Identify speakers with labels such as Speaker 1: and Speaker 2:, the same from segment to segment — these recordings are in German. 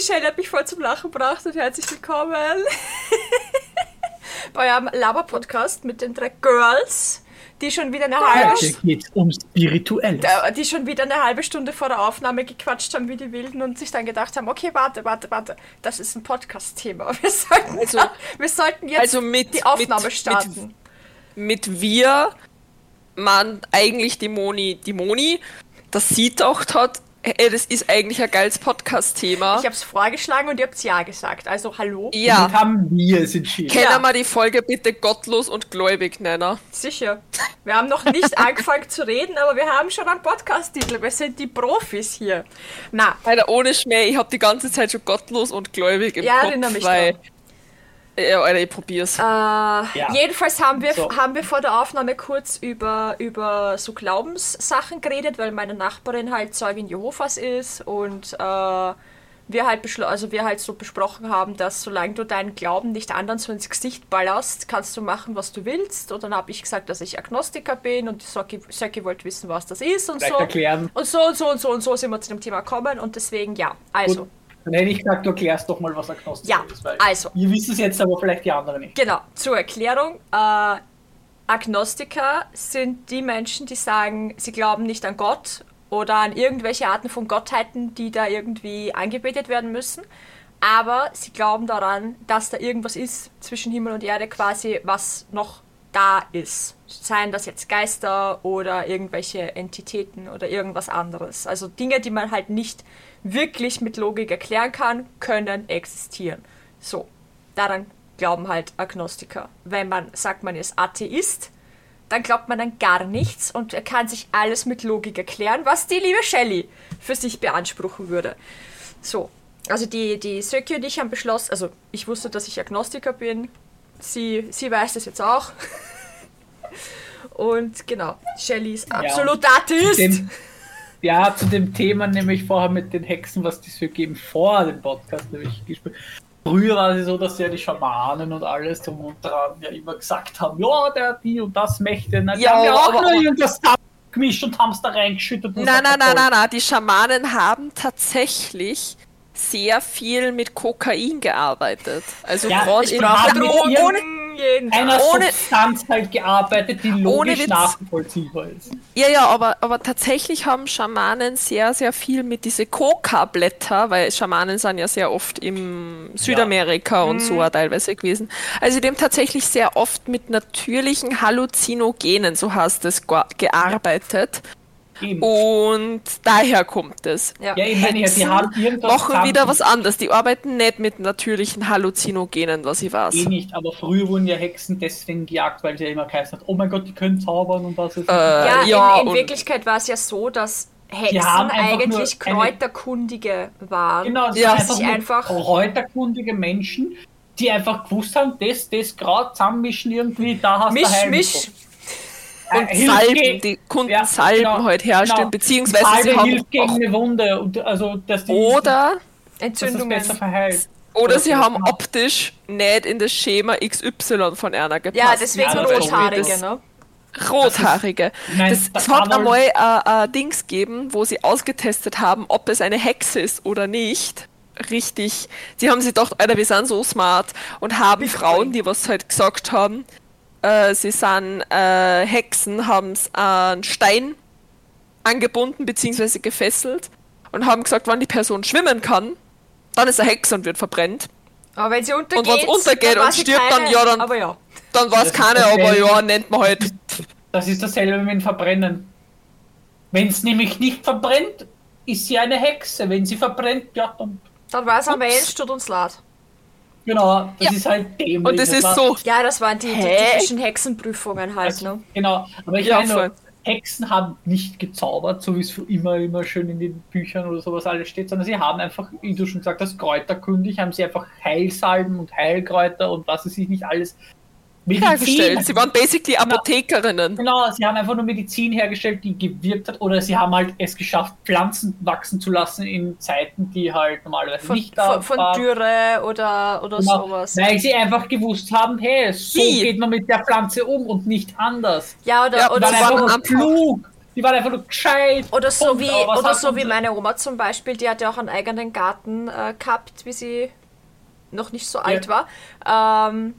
Speaker 1: die Shelley hat mich voll zum Lachen gebracht und herzlich willkommen bei eurem Laber-Podcast mit den drei Girls, die schon wieder eine halbe
Speaker 2: Hier geht's um Spirituelles.
Speaker 1: Stunde, die schon wieder eine halbe Stunde vor der Aufnahme gequatscht haben wie die Wilden und sich dann gedacht haben, okay, warte, warte, warte, das ist ein Podcast-Thema. Wir sollten,
Speaker 3: Also-
Speaker 1: wir sollten jetzt
Speaker 3: also mit-
Speaker 1: die Aufnahme
Speaker 3: mit-
Speaker 1: starten.
Speaker 3: Mit wir man eigentlich die Moni, die Moni, das sie gedacht hat, ey, das ist eigentlich ein geiles Podcast-Thema.
Speaker 1: Ich habe es vorgeschlagen und ihr habt ja gesagt. Also hallo,
Speaker 3: Ja,
Speaker 2: Damit haben wir es entschieden.
Speaker 3: können
Speaker 1: Ja.
Speaker 3: wir die Folge bitte gottlos und gläubig nennen?
Speaker 1: sicher. Wir haben noch nicht angefangen zu reden, aber wir haben schon einen Podcast-Titel. Wir sind die Profis hier. Na,
Speaker 3: Alter, ohne Schmäh, ich habe die ganze Zeit schon gottlos und gläubig im
Speaker 1: Ja,
Speaker 3: Kopf,
Speaker 1: erinnere mich
Speaker 3: weil...
Speaker 1: dran.
Speaker 3: Ja, Alter, ich probier's.
Speaker 1: Äh, Jedenfalls haben wir,
Speaker 2: So.
Speaker 1: haben wir vor der Aufnahme kurz über, über so Glaubenssachen geredet, weil meine Nachbarin halt Zeugin Jehovas ist und äh, wir halt also wir halt so besprochen haben, dass solange du deinen Glauben nicht anderen so ins Gesicht ballerst, kannst du machen, was du willst. Und dann habe ich gesagt, dass ich Agnostiker bin und Söcki, Söcki wollte wissen, was das ist und
Speaker 2: Vielleicht
Speaker 1: so.
Speaker 2: erklären.
Speaker 1: Und so und so und so und so sind wir zu dem Thema gekommen und deswegen ja. Also,
Speaker 2: Gut. Dann hätte ich gesagt, du erklärst doch mal, was Agnostik
Speaker 1: Ja,
Speaker 2: ist. Weil
Speaker 1: also.
Speaker 2: Ihr wisst es jetzt, aber vielleicht die anderen nicht.
Speaker 1: Genau, zur Erklärung. Äh, Agnostiker sind die Menschen, die sagen, sie glauben nicht an Gott oder an irgendwelche Arten von Gottheiten, die da irgendwie angebetet werden müssen. Aber sie glauben daran, dass da irgendwas ist zwischen Himmel und Erde, quasi, was noch da ist. Seien das jetzt Geister oder irgendwelche Entitäten oder irgendwas anderes. Also Dinge, die man halt nicht wirklich mit Logik erklären kann, können existieren. So, daran glauben halt Agnostiker. Wenn man sagt, man ist Atheist, dann glaubt man an gar nichts und er kann sich alles mit Logik erklären, was die liebe Shelley für sich beanspruchen würde. So, also die, die Söki und ich haben beschlossen, also ich wusste, dass ich Agnostiker bin, sie, sie weiß das jetzt auch. Und genau, Shelley ist absolut Atheist.
Speaker 2: Dem, ja, zu dem Thema nämlich vorher mit den Hexen, was die Söcke eben vor dem Podcast nämlich gespielt Früher war es so, dass ja die Schamanen und alles drum und dran ja immer gesagt haben, ja, der hat die und das Mächte. Na, die
Speaker 3: Ja,
Speaker 2: haben ja auch nur irgendwas gemischt und haben es da reingeschüttet.
Speaker 3: Nein, nein, nein, nein, nein. Die Schamanen haben tatsächlich sehr viel mit Kokain gearbeitet. Also
Speaker 2: Ja,
Speaker 3: gerade in
Speaker 2: habe
Speaker 1: Fall.
Speaker 2: Einer
Speaker 3: Ohne-
Speaker 2: Substanz halt gearbeitet, die logisch nachvollziehbar ist.
Speaker 3: Ja, ja, aber, aber tatsächlich haben Schamanen sehr, sehr viel mit diese Coca-Blätter, weil Schamanen sind ja sehr oft im Südamerika und so auch teilweise gewesen. Also dem tatsächlich sehr oft mit natürlichen Halluzinogenen, so heißt es, ge- gearbeitet.
Speaker 2: Eben.
Speaker 3: Und daher kommt es.
Speaker 1: Ja.
Speaker 2: ja, ich meine, die
Speaker 3: Hexen
Speaker 2: haben irgendwas
Speaker 3: machen
Speaker 2: zusammen-
Speaker 3: wieder was anderes. Die arbeiten nicht mit natürlichen Halluzinogenen, was ich weiß.
Speaker 2: Eh nicht, aber früher wurden ja Hexen deswegen gejagt, weil sie ja immer geheißen hat, oh mein Gott, die können zaubern und was ist.
Speaker 3: Äh,
Speaker 1: Ja,
Speaker 3: ja,
Speaker 1: in, in Wirklichkeit war es ja so, dass Hexen eigentlich Kräuterkundige waren.
Speaker 2: genau, sie
Speaker 3: ja,
Speaker 2: einfach,
Speaker 1: einfach-
Speaker 2: kräuterkundige Menschen, die einfach gewusst haben, das, das Kraut zusammenmischen irgendwie, da hast
Speaker 1: Misch,
Speaker 2: du Heilmittel.
Speaker 1: misch.
Speaker 3: Und
Speaker 2: Äh,
Speaker 3: Salben,
Speaker 2: ge-
Speaker 3: die Kunden
Speaker 2: Ja,
Speaker 3: Salben
Speaker 2: genau,
Speaker 3: heute herstellen,
Speaker 2: genau.
Speaker 3: beziehungsweise
Speaker 2: Salbe
Speaker 3: sie haben
Speaker 2: hilft gegen
Speaker 3: auch,
Speaker 2: eine Wunde und also dass die
Speaker 3: oder
Speaker 2: dass es
Speaker 1: Entzündungen.
Speaker 2: besser verheilt.
Speaker 3: Oder sie haben optisch nicht in das Schema XY von einer gepasst.
Speaker 1: Ja, deswegen
Speaker 2: Ja,
Speaker 1: Rothaarige, ne?
Speaker 3: Rothaarige. Es hat einmal äh, äh, Dings gegeben, wo sie ausgetestet haben, ob es eine Hexe ist oder nicht. Richtig. Die haben sich gedacht, Alter, wir sind so smart und haben Frauen, die was halt gesagt haben, äh, sie sind äh, Hexen, haben einen Stein angebunden bzw. gefesselt und haben gesagt, wann die Person schwimmen kann, dann ist er Hexe und wird verbrennt.
Speaker 1: Aber wenn sie untergeht,
Speaker 3: wenn's untergeht
Speaker 1: war
Speaker 3: und stirbt, dann-
Speaker 1: keine,
Speaker 3: ja, dann-
Speaker 1: Aber ja.
Speaker 3: Dann war es keine, aber ja, nennt man halt.
Speaker 2: Das ist dasselbe mit dem Verbrennen. Wenn es nämlich nicht verbrennt, ist sie eine Hexe. Wenn sie verbrennt, ja, dann.
Speaker 1: Dann war es am. Mensch, tut uns leid.
Speaker 2: Genau, das
Speaker 3: Ja.
Speaker 2: ist halt dämlich.
Speaker 3: Und das ist so.
Speaker 1: Ja, das waren die, die typischen Hexenprüfungen halt,
Speaker 2: Also,
Speaker 1: ne?
Speaker 2: Genau, aber ich
Speaker 3: Ja,
Speaker 2: meine,
Speaker 3: voll.
Speaker 2: Hexen haben nicht gezaubert, so wie es immer, immer schön in den Büchern oder sowas alles steht, sondern sie haben einfach, wie du schon gesagt hast, kräuterkundig, haben sie einfach Heilsalben und Heilkräuter und was es sich nicht alles
Speaker 3: hergestellt. Sie waren basically Apothekerinnen.
Speaker 2: Genau, sie haben einfach nur Medizin hergestellt, die gewirkt hat, oder sie haben halt es geschafft, Pflanzen wachsen zu lassen in Zeiten, die halt normalerweise
Speaker 1: Von,
Speaker 2: nicht da
Speaker 1: von, von
Speaker 2: waren.
Speaker 1: Dürre oder, oder
Speaker 2: Genau,
Speaker 1: sowas.
Speaker 2: Weil sie einfach gewusst haben, hey, so
Speaker 3: Wie?
Speaker 2: geht man mit der Pflanze um und nicht anders.
Speaker 1: Ja, oder,
Speaker 3: Ja,
Speaker 1: oder
Speaker 2: Die waren
Speaker 3: sie
Speaker 2: einfach
Speaker 3: waren einfach-
Speaker 2: klug. Die waren einfach nur gescheit.
Speaker 1: Oder so
Speaker 2: Punkt.
Speaker 1: wie, oder so wie meine Oma zum Beispiel, die hat ja auch einen eigenen Garten äh, gehabt, wie sie noch nicht so alt war. Ähm,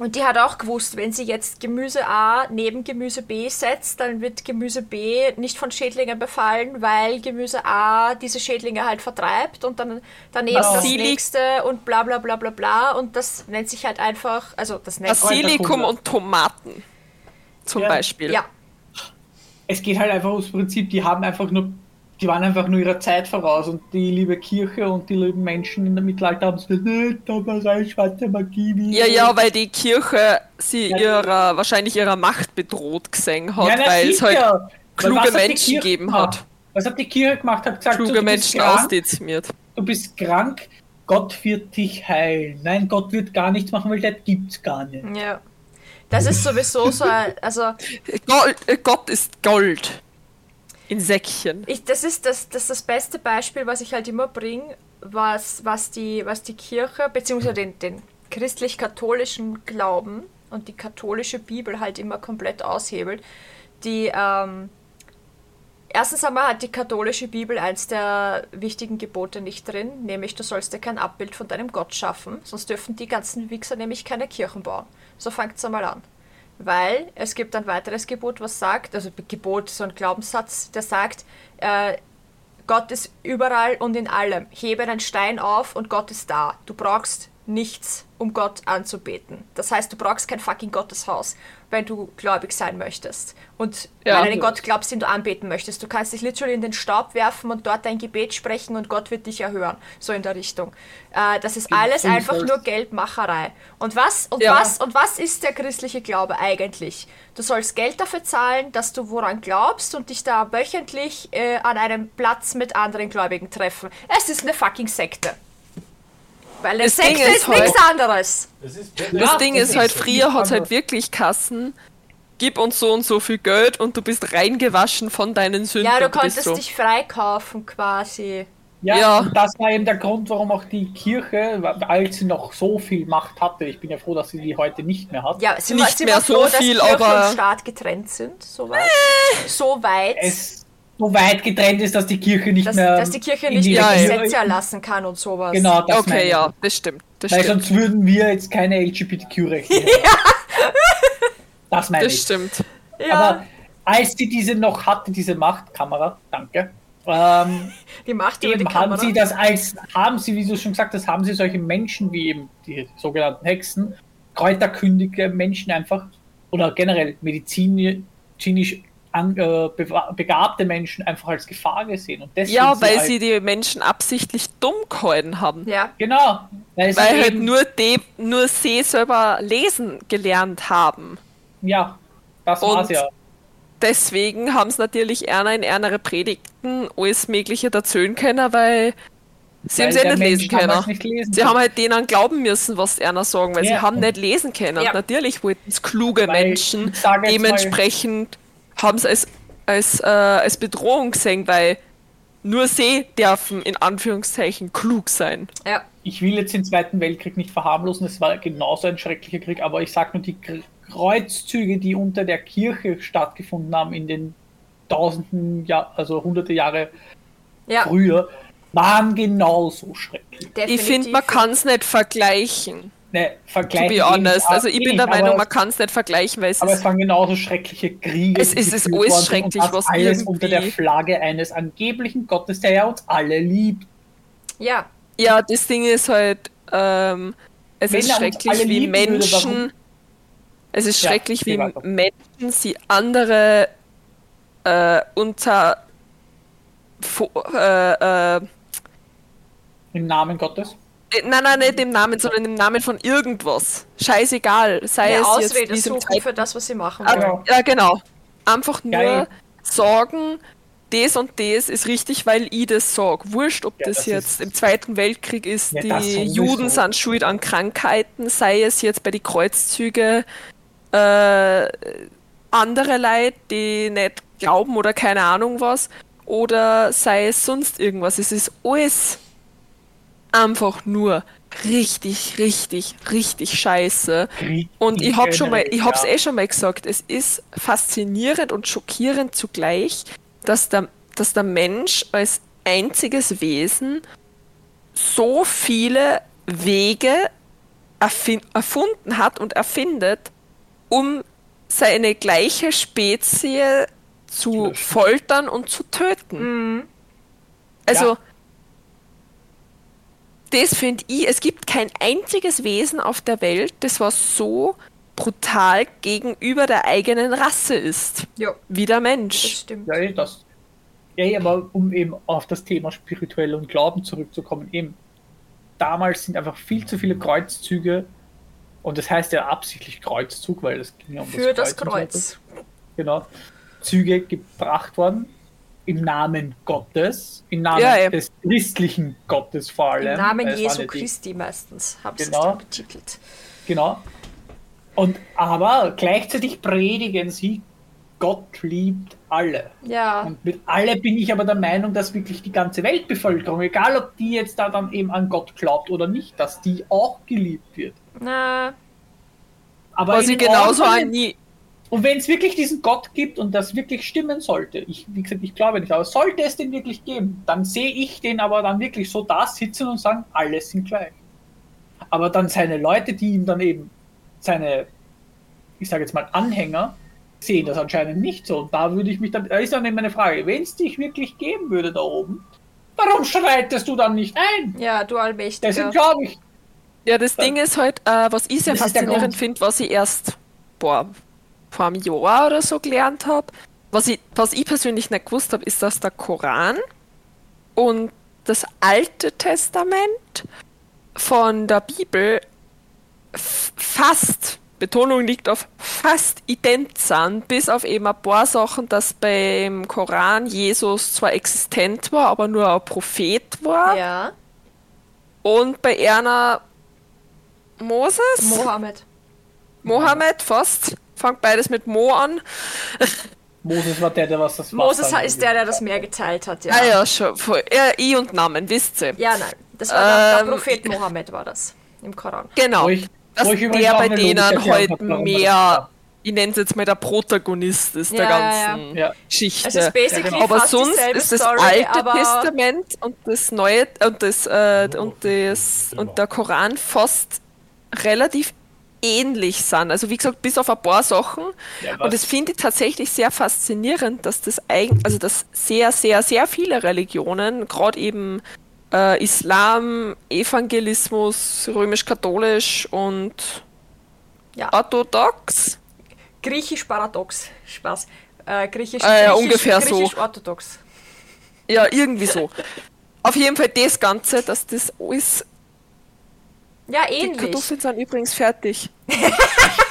Speaker 1: und die hat auch gewusst, wenn sie jetzt Gemüse A neben Gemüse B setzt, dann wird Gemüse B nicht von Schädlingen befallen, weil Gemüse A diese Schädlinge halt vertreibt und dann daneben das
Speaker 3: Basilikum.
Speaker 1: nächste und bla bla bla bla bla. Und das nennt sich halt einfach, also das nennt sich.
Speaker 3: Basilikum und Tomaten. Zum
Speaker 2: Ja.
Speaker 3: Beispiel.
Speaker 1: Ja,
Speaker 2: Es geht halt einfach ums Prinzip, die haben einfach nur, die waren einfach nur ihrer Zeit voraus und die liebe Kirche und die lieben Menschen in der Mittelalter haben gesagt, nee, Zauberei, schwarze Magie. wie-
Speaker 3: Ja, ja, weil die Kirche sie
Speaker 2: Ja.
Speaker 3: ihrer, wahrscheinlich ihrer Macht bedroht gesehen hat,
Speaker 2: Ja,
Speaker 3: weil es halt kluge Menschen gegeben
Speaker 2: gemacht?
Speaker 3: hat.
Speaker 2: Was hat die Kirche gemacht? Hat gesagt, so,
Speaker 3: kluge
Speaker 2: du bist
Speaker 3: Menschen
Speaker 2: krank,
Speaker 3: ausdezimiert.
Speaker 2: du bist krank, Gott wird dich heilen. Nein, Gott wird gar nichts machen, weil der gibt's gar nicht.
Speaker 1: ja. Das ist sowieso so, ein- also
Speaker 3: Gold, äh, Gott ist Gold. In Säckchen.
Speaker 1: Ich, das, ist das, das ist das beste Beispiel, was ich halt immer bringe, was, was, die, was die Kirche, beziehungsweise den, den christlich-katholischen Glauben und die katholische Bibel halt immer komplett aushebelt. Die, ähm, erstens einmal hat die katholische Bibel eins der wichtigen Gebote nicht drin, nämlich du sollst dir kein Abbild von deinem Gott schaffen, sonst dürfen die ganzen Wichser nämlich keine Kirchen bauen. So fängt es einmal an. Weil es gibt ein weiteres Gebot, was sagt, also Gebot, so ein Glaubenssatz, der sagt, äh, Gott ist überall und in allem. Hebe einen Stein auf und Gott ist da. Du brauchst nichts, um Gott anzubeten. Das heißt, du brauchst kein fucking Gotteshaus, wenn du gläubig sein möchtest. Und
Speaker 3: Ja.
Speaker 1: an einen Gott glaubst, den du anbeten möchtest. Du kannst dich literally in den Staub werfen und dort dein Gebet sprechen und Gott wird dich erhören. So in der Richtung. Äh, das ist alles einfach nur Geldmacherei. Und was, und
Speaker 3: Ja.
Speaker 1: was, und was ist der christliche Glaube eigentlich? Du sollst Geld dafür zahlen, dass du woran glaubst und dich da wöchentlich äh, an einem Platz mit anderen Gläubigen treffen. Es ist eine fucking Sekte. Weil
Speaker 3: Das Ding
Speaker 1: Sekte
Speaker 3: ist
Speaker 1: ist
Speaker 3: halt-
Speaker 1: nichts anderes.
Speaker 4: Das ist
Speaker 3: Das Ding
Speaker 2: das
Speaker 3: ist halt,
Speaker 2: ist
Speaker 3: früher
Speaker 2: nicht
Speaker 3: hat es halt wirklich Kassen. Gib uns so und so viel Geld und du bist reingewaschen von deinen Sünden.
Speaker 1: Ja, du konntest
Speaker 3: so.
Speaker 1: dich freikaufen quasi.
Speaker 2: Ja,
Speaker 3: Ja.
Speaker 2: und das war eben der Grund, warum auch die Kirche, als sie noch so viel Macht hatte, ich bin ja froh, dass sie die heute nicht mehr hat,
Speaker 1: Ja, sind
Speaker 3: Nicht
Speaker 1: wir, sind
Speaker 3: mehr
Speaker 1: wir
Speaker 3: so
Speaker 1: froh, dass
Speaker 3: viel,
Speaker 1: Kirche
Speaker 3: aber-
Speaker 1: und Staat getrennt sind? So weit? So weit,
Speaker 2: es so weit getrennt ist, dass die Kirche nicht
Speaker 1: dass,
Speaker 2: mehr.
Speaker 1: dass die Kirche nicht
Speaker 2: die-
Speaker 1: mehr
Speaker 3: Ja, ja.
Speaker 1: Gesetze erlassen kann und sowas.
Speaker 2: Genau, das meine
Speaker 3: Okay,
Speaker 2: ich.
Speaker 3: ja, das stimmt. Das
Speaker 2: Weil
Speaker 3: stimmt.
Speaker 2: sonst würden wir jetzt keine LGBTQ-Rechte haben. Das meine
Speaker 3: Das
Speaker 2: ich.
Speaker 3: stimmt.
Speaker 1: Ja,
Speaker 2: Aber als sie diese noch hatte, diese Machtkamera, danke, ähm,
Speaker 1: die Macht über die
Speaker 2: eben haben
Speaker 1: Kamera.
Speaker 2: sie das als, haben sie, wie du schon gesagt hast, haben sie solche Menschen wie eben die sogenannten Hexen, kräuterkündige Menschen einfach, oder generell medizinisch an, äh, begabte Menschen einfach als Gefahr gesehen. Und deswegen
Speaker 3: Ja, weil
Speaker 2: als-
Speaker 3: sie die Menschen absichtlich dumm gehalten haben.
Speaker 1: ja,
Speaker 2: Genau. Weil, sie
Speaker 3: Weil halt nur die, nur sie selber lesen gelernt haben.
Speaker 2: Ja, das
Speaker 3: Und
Speaker 2: war's ja.
Speaker 3: Deswegen haben sie natürlich einer in ihre Predigten alles Mögliche erzählen können, weil sie haben
Speaker 2: Weil
Speaker 3: sie
Speaker 2: der
Speaker 3: nicht lesen
Speaker 2: Mensch
Speaker 3: können.
Speaker 2: Nicht lesen
Speaker 3: Sie
Speaker 2: kann.
Speaker 3: haben halt denen glauben müssen, was einer sagen, weil sie
Speaker 2: Ja.
Speaker 3: haben nicht lesen können.
Speaker 1: Ja.
Speaker 3: Und natürlich wollten es kluge
Speaker 2: Weil,
Speaker 3: Menschen dementsprechend haben sie es als, äh, als Bedrohung gesehen, weil nur sie dürfen in Anführungszeichen klug sein.
Speaker 1: ja.
Speaker 2: ich will jetzt den Zweiten Weltkrieg nicht verharmlosen, es war genauso ein schrecklicher Krieg, aber ich sage nur, die Kr- Kreuzzüge, die unter der Kirche stattgefunden haben in den tausenden, Jahr, also hunderte Jahre
Speaker 1: ja.
Speaker 2: früher, waren genauso schrecklich.
Speaker 3: Ich
Speaker 1: definitiv.
Speaker 3: finde, man kann es nicht vergleichen.
Speaker 2: Ne,
Speaker 3: To
Speaker 2: Vergleich
Speaker 3: be honest. Also ich bin der
Speaker 2: aber,
Speaker 3: Meinung, man kann es nicht vergleichen, weil es
Speaker 2: aber es
Speaker 3: ist
Speaker 2: waren genauso schreckliche Kriege.
Speaker 3: Es ist- es ist alles schrecklich,
Speaker 2: und das
Speaker 3: was
Speaker 2: alles unter der
Speaker 3: irgendwie-
Speaker 2: Flagge eines angeblichen Gottes, der ja uns alle liebt.
Speaker 1: Ja,
Speaker 3: Ja, das Ding ist halt, ähm, es
Speaker 2: Wenn
Speaker 3: ist schrecklich, wie
Speaker 2: würde,
Speaker 3: Menschen.
Speaker 2: warum-
Speaker 3: es ist
Speaker 2: Ja,
Speaker 3: schrecklich, wie
Speaker 2: weiter.
Speaker 3: Menschen sie andere äh, unter Fo- äh, äh,
Speaker 2: Im Namen Gottes.
Speaker 3: Äh, Nein, nein, nicht im Namen, sondern im Namen von irgendwas. Scheißegal. Sei
Speaker 1: eine
Speaker 3: es jetzt
Speaker 1: Ausrede
Speaker 3: diesem
Speaker 1: suchen
Speaker 3: Zeitpunkt.
Speaker 1: für das, was sie machen
Speaker 3: Ah,
Speaker 1: wollen.
Speaker 3: Ja, genau. Einfach nur
Speaker 2: Geil.
Speaker 3: sagen, das und das ist richtig, weil ich das sag. Wurscht, ob
Speaker 2: Ja,
Speaker 3: das,
Speaker 2: das
Speaker 3: jetzt im Zweiten Weltkrieg ist,
Speaker 2: Ja,
Speaker 3: die. Juden sind schuld an Krankheiten, sei es jetzt bei den Kreuzzügen äh, andere Leute, die nicht glauben oder keine Ahnung was, oder sei es sonst irgendwas. Es ist alles einfach nur richtig, richtig, richtig scheiße. Und ich hab schon mal, ich hab's eh schon mal gesagt, es ist faszinierend und schockierend zugleich, dass der, dass der Mensch als einziges Wesen so viele Wege erfunden hat und erfindet, um seine gleiche Spezie zu foltern und zu töten. Also,
Speaker 2: Ja.
Speaker 3: Das finde ich, es gibt kein einziges Wesen auf der Welt, das was so brutal gegenüber der eigenen Rasse ist,
Speaker 1: Ja,
Speaker 3: wie der
Speaker 1: das
Speaker 3: Mensch.
Speaker 1: stimmt.
Speaker 2: Ja, eh, das. Ja, eh, aber um eben auf das Thema spirituell und Glauben zurückzukommen, eben damals sind einfach viel zu viele Kreuzzüge und das heißt ja absichtlich Kreuzzug, weil es ging ja um
Speaker 1: Für das
Speaker 2: und so
Speaker 1: Kreuz.
Speaker 2: Genau. Züge gebracht worden im Namen Gottes, im Namen
Speaker 3: Ja,
Speaker 2: des christlichen Gottes vor allem.
Speaker 1: Im Namen
Speaker 2: Es
Speaker 1: Jesu Christi meistens haben sie es
Speaker 2: Genau.
Speaker 1: dann betitelt.
Speaker 2: Genau. Und aber gleichzeitig predigen sie, Gott liebt alle.
Speaker 1: Ja,
Speaker 2: Und mit alle bin ich aber der Meinung, dass wirklich die ganze Weltbevölkerung, egal ob die jetzt da dann eben an Gott glaubt oder nicht, dass die auch geliebt wird.
Speaker 1: na,
Speaker 2: Aber
Speaker 3: Was
Speaker 2: den
Speaker 3: genauso an.
Speaker 2: Und wenn es wirklich diesen Gott gibt und das wirklich stimmen sollte, ich, wie gesagt, ich glaube nicht, aber sollte es den wirklich geben, dann sehe ich den aber dann wirklich so da sitzen und sagen, alle sind gleich. Aber dann seine Leute, die ihm dann eben seine, ich sage jetzt mal Anhänger, sehen das anscheinend nicht so. Und da würde ich mich dann, da ist dann eben meine Frage, wenn es dich wirklich geben würde da oben, warum schreitest du dann nicht ein?
Speaker 1: ja, du Allmächtiger.
Speaker 2: Deswegen glaube ich,
Speaker 3: Ja, das Ding ist halt, äh, was ich sehr faszinierend finde, was ich erst boah, vor einem Jahr oder so gelernt habe. Was ich, was ich persönlich nicht gewusst habe, ist, dass der Koran und das Alte Testament von der Bibel fast, Betonung liegt auf fast ident sind, bis auf eben ein paar Sachen, dass beim Koran Jesus zwar existent war, aber nur ein Prophet war.
Speaker 1: Ja,
Speaker 3: Und bei Erna Moses?
Speaker 1: Mohammed.
Speaker 3: Mohammed, fast. Fangt beides mit Mo an.
Speaker 2: Moses war der, der was das
Speaker 1: Moses
Speaker 2: Wasser
Speaker 1: ist der, der das Meer geteilt hat, ja.
Speaker 3: Ah ja, schon. Ja, I und Namen, wisst ihr.
Speaker 1: Ja, nein. Das war der, der
Speaker 3: Ähm,
Speaker 1: Prophet Mohammed, war das. Im Koran.
Speaker 3: Genau.
Speaker 2: Wo ich-
Speaker 3: dass
Speaker 2: wo ich
Speaker 3: der bei denen
Speaker 2: erklären
Speaker 3: halt mehr, ich nenne es jetzt mal der Protagonist ist der
Speaker 1: Ja, ja,
Speaker 3: ganzen
Speaker 2: ja.
Speaker 3: Geschichte.
Speaker 1: Es ist basically
Speaker 2: genau.
Speaker 3: aber sonst ist das
Speaker 1: Story,
Speaker 3: Alte Testament und das Neue und das äh, und das und der Koran fast relativ ähnlich sind. Also wie gesagt, bis auf ein paar Sachen.
Speaker 2: Ja,
Speaker 3: und das finde ich tatsächlich sehr faszinierend, dass das eigen, also dass sehr, sehr, sehr viele Religionen, gerade eben äh, Islam, Evangelismus, römisch-katholisch und
Speaker 1: Ja.
Speaker 3: orthodox,
Speaker 1: griechisch paradox. Spaß. Äh, griechisch,
Speaker 3: ja,
Speaker 1: griechisch,
Speaker 3: ungefähr so.
Speaker 1: griechisch orthodox.
Speaker 3: ja, irgendwie so. Auf jeden Fall das Ganze, dass das alles.
Speaker 1: Ja,
Speaker 3: Die
Speaker 1: ähnlich.
Speaker 3: Kartoffeln sind übrigens fertig.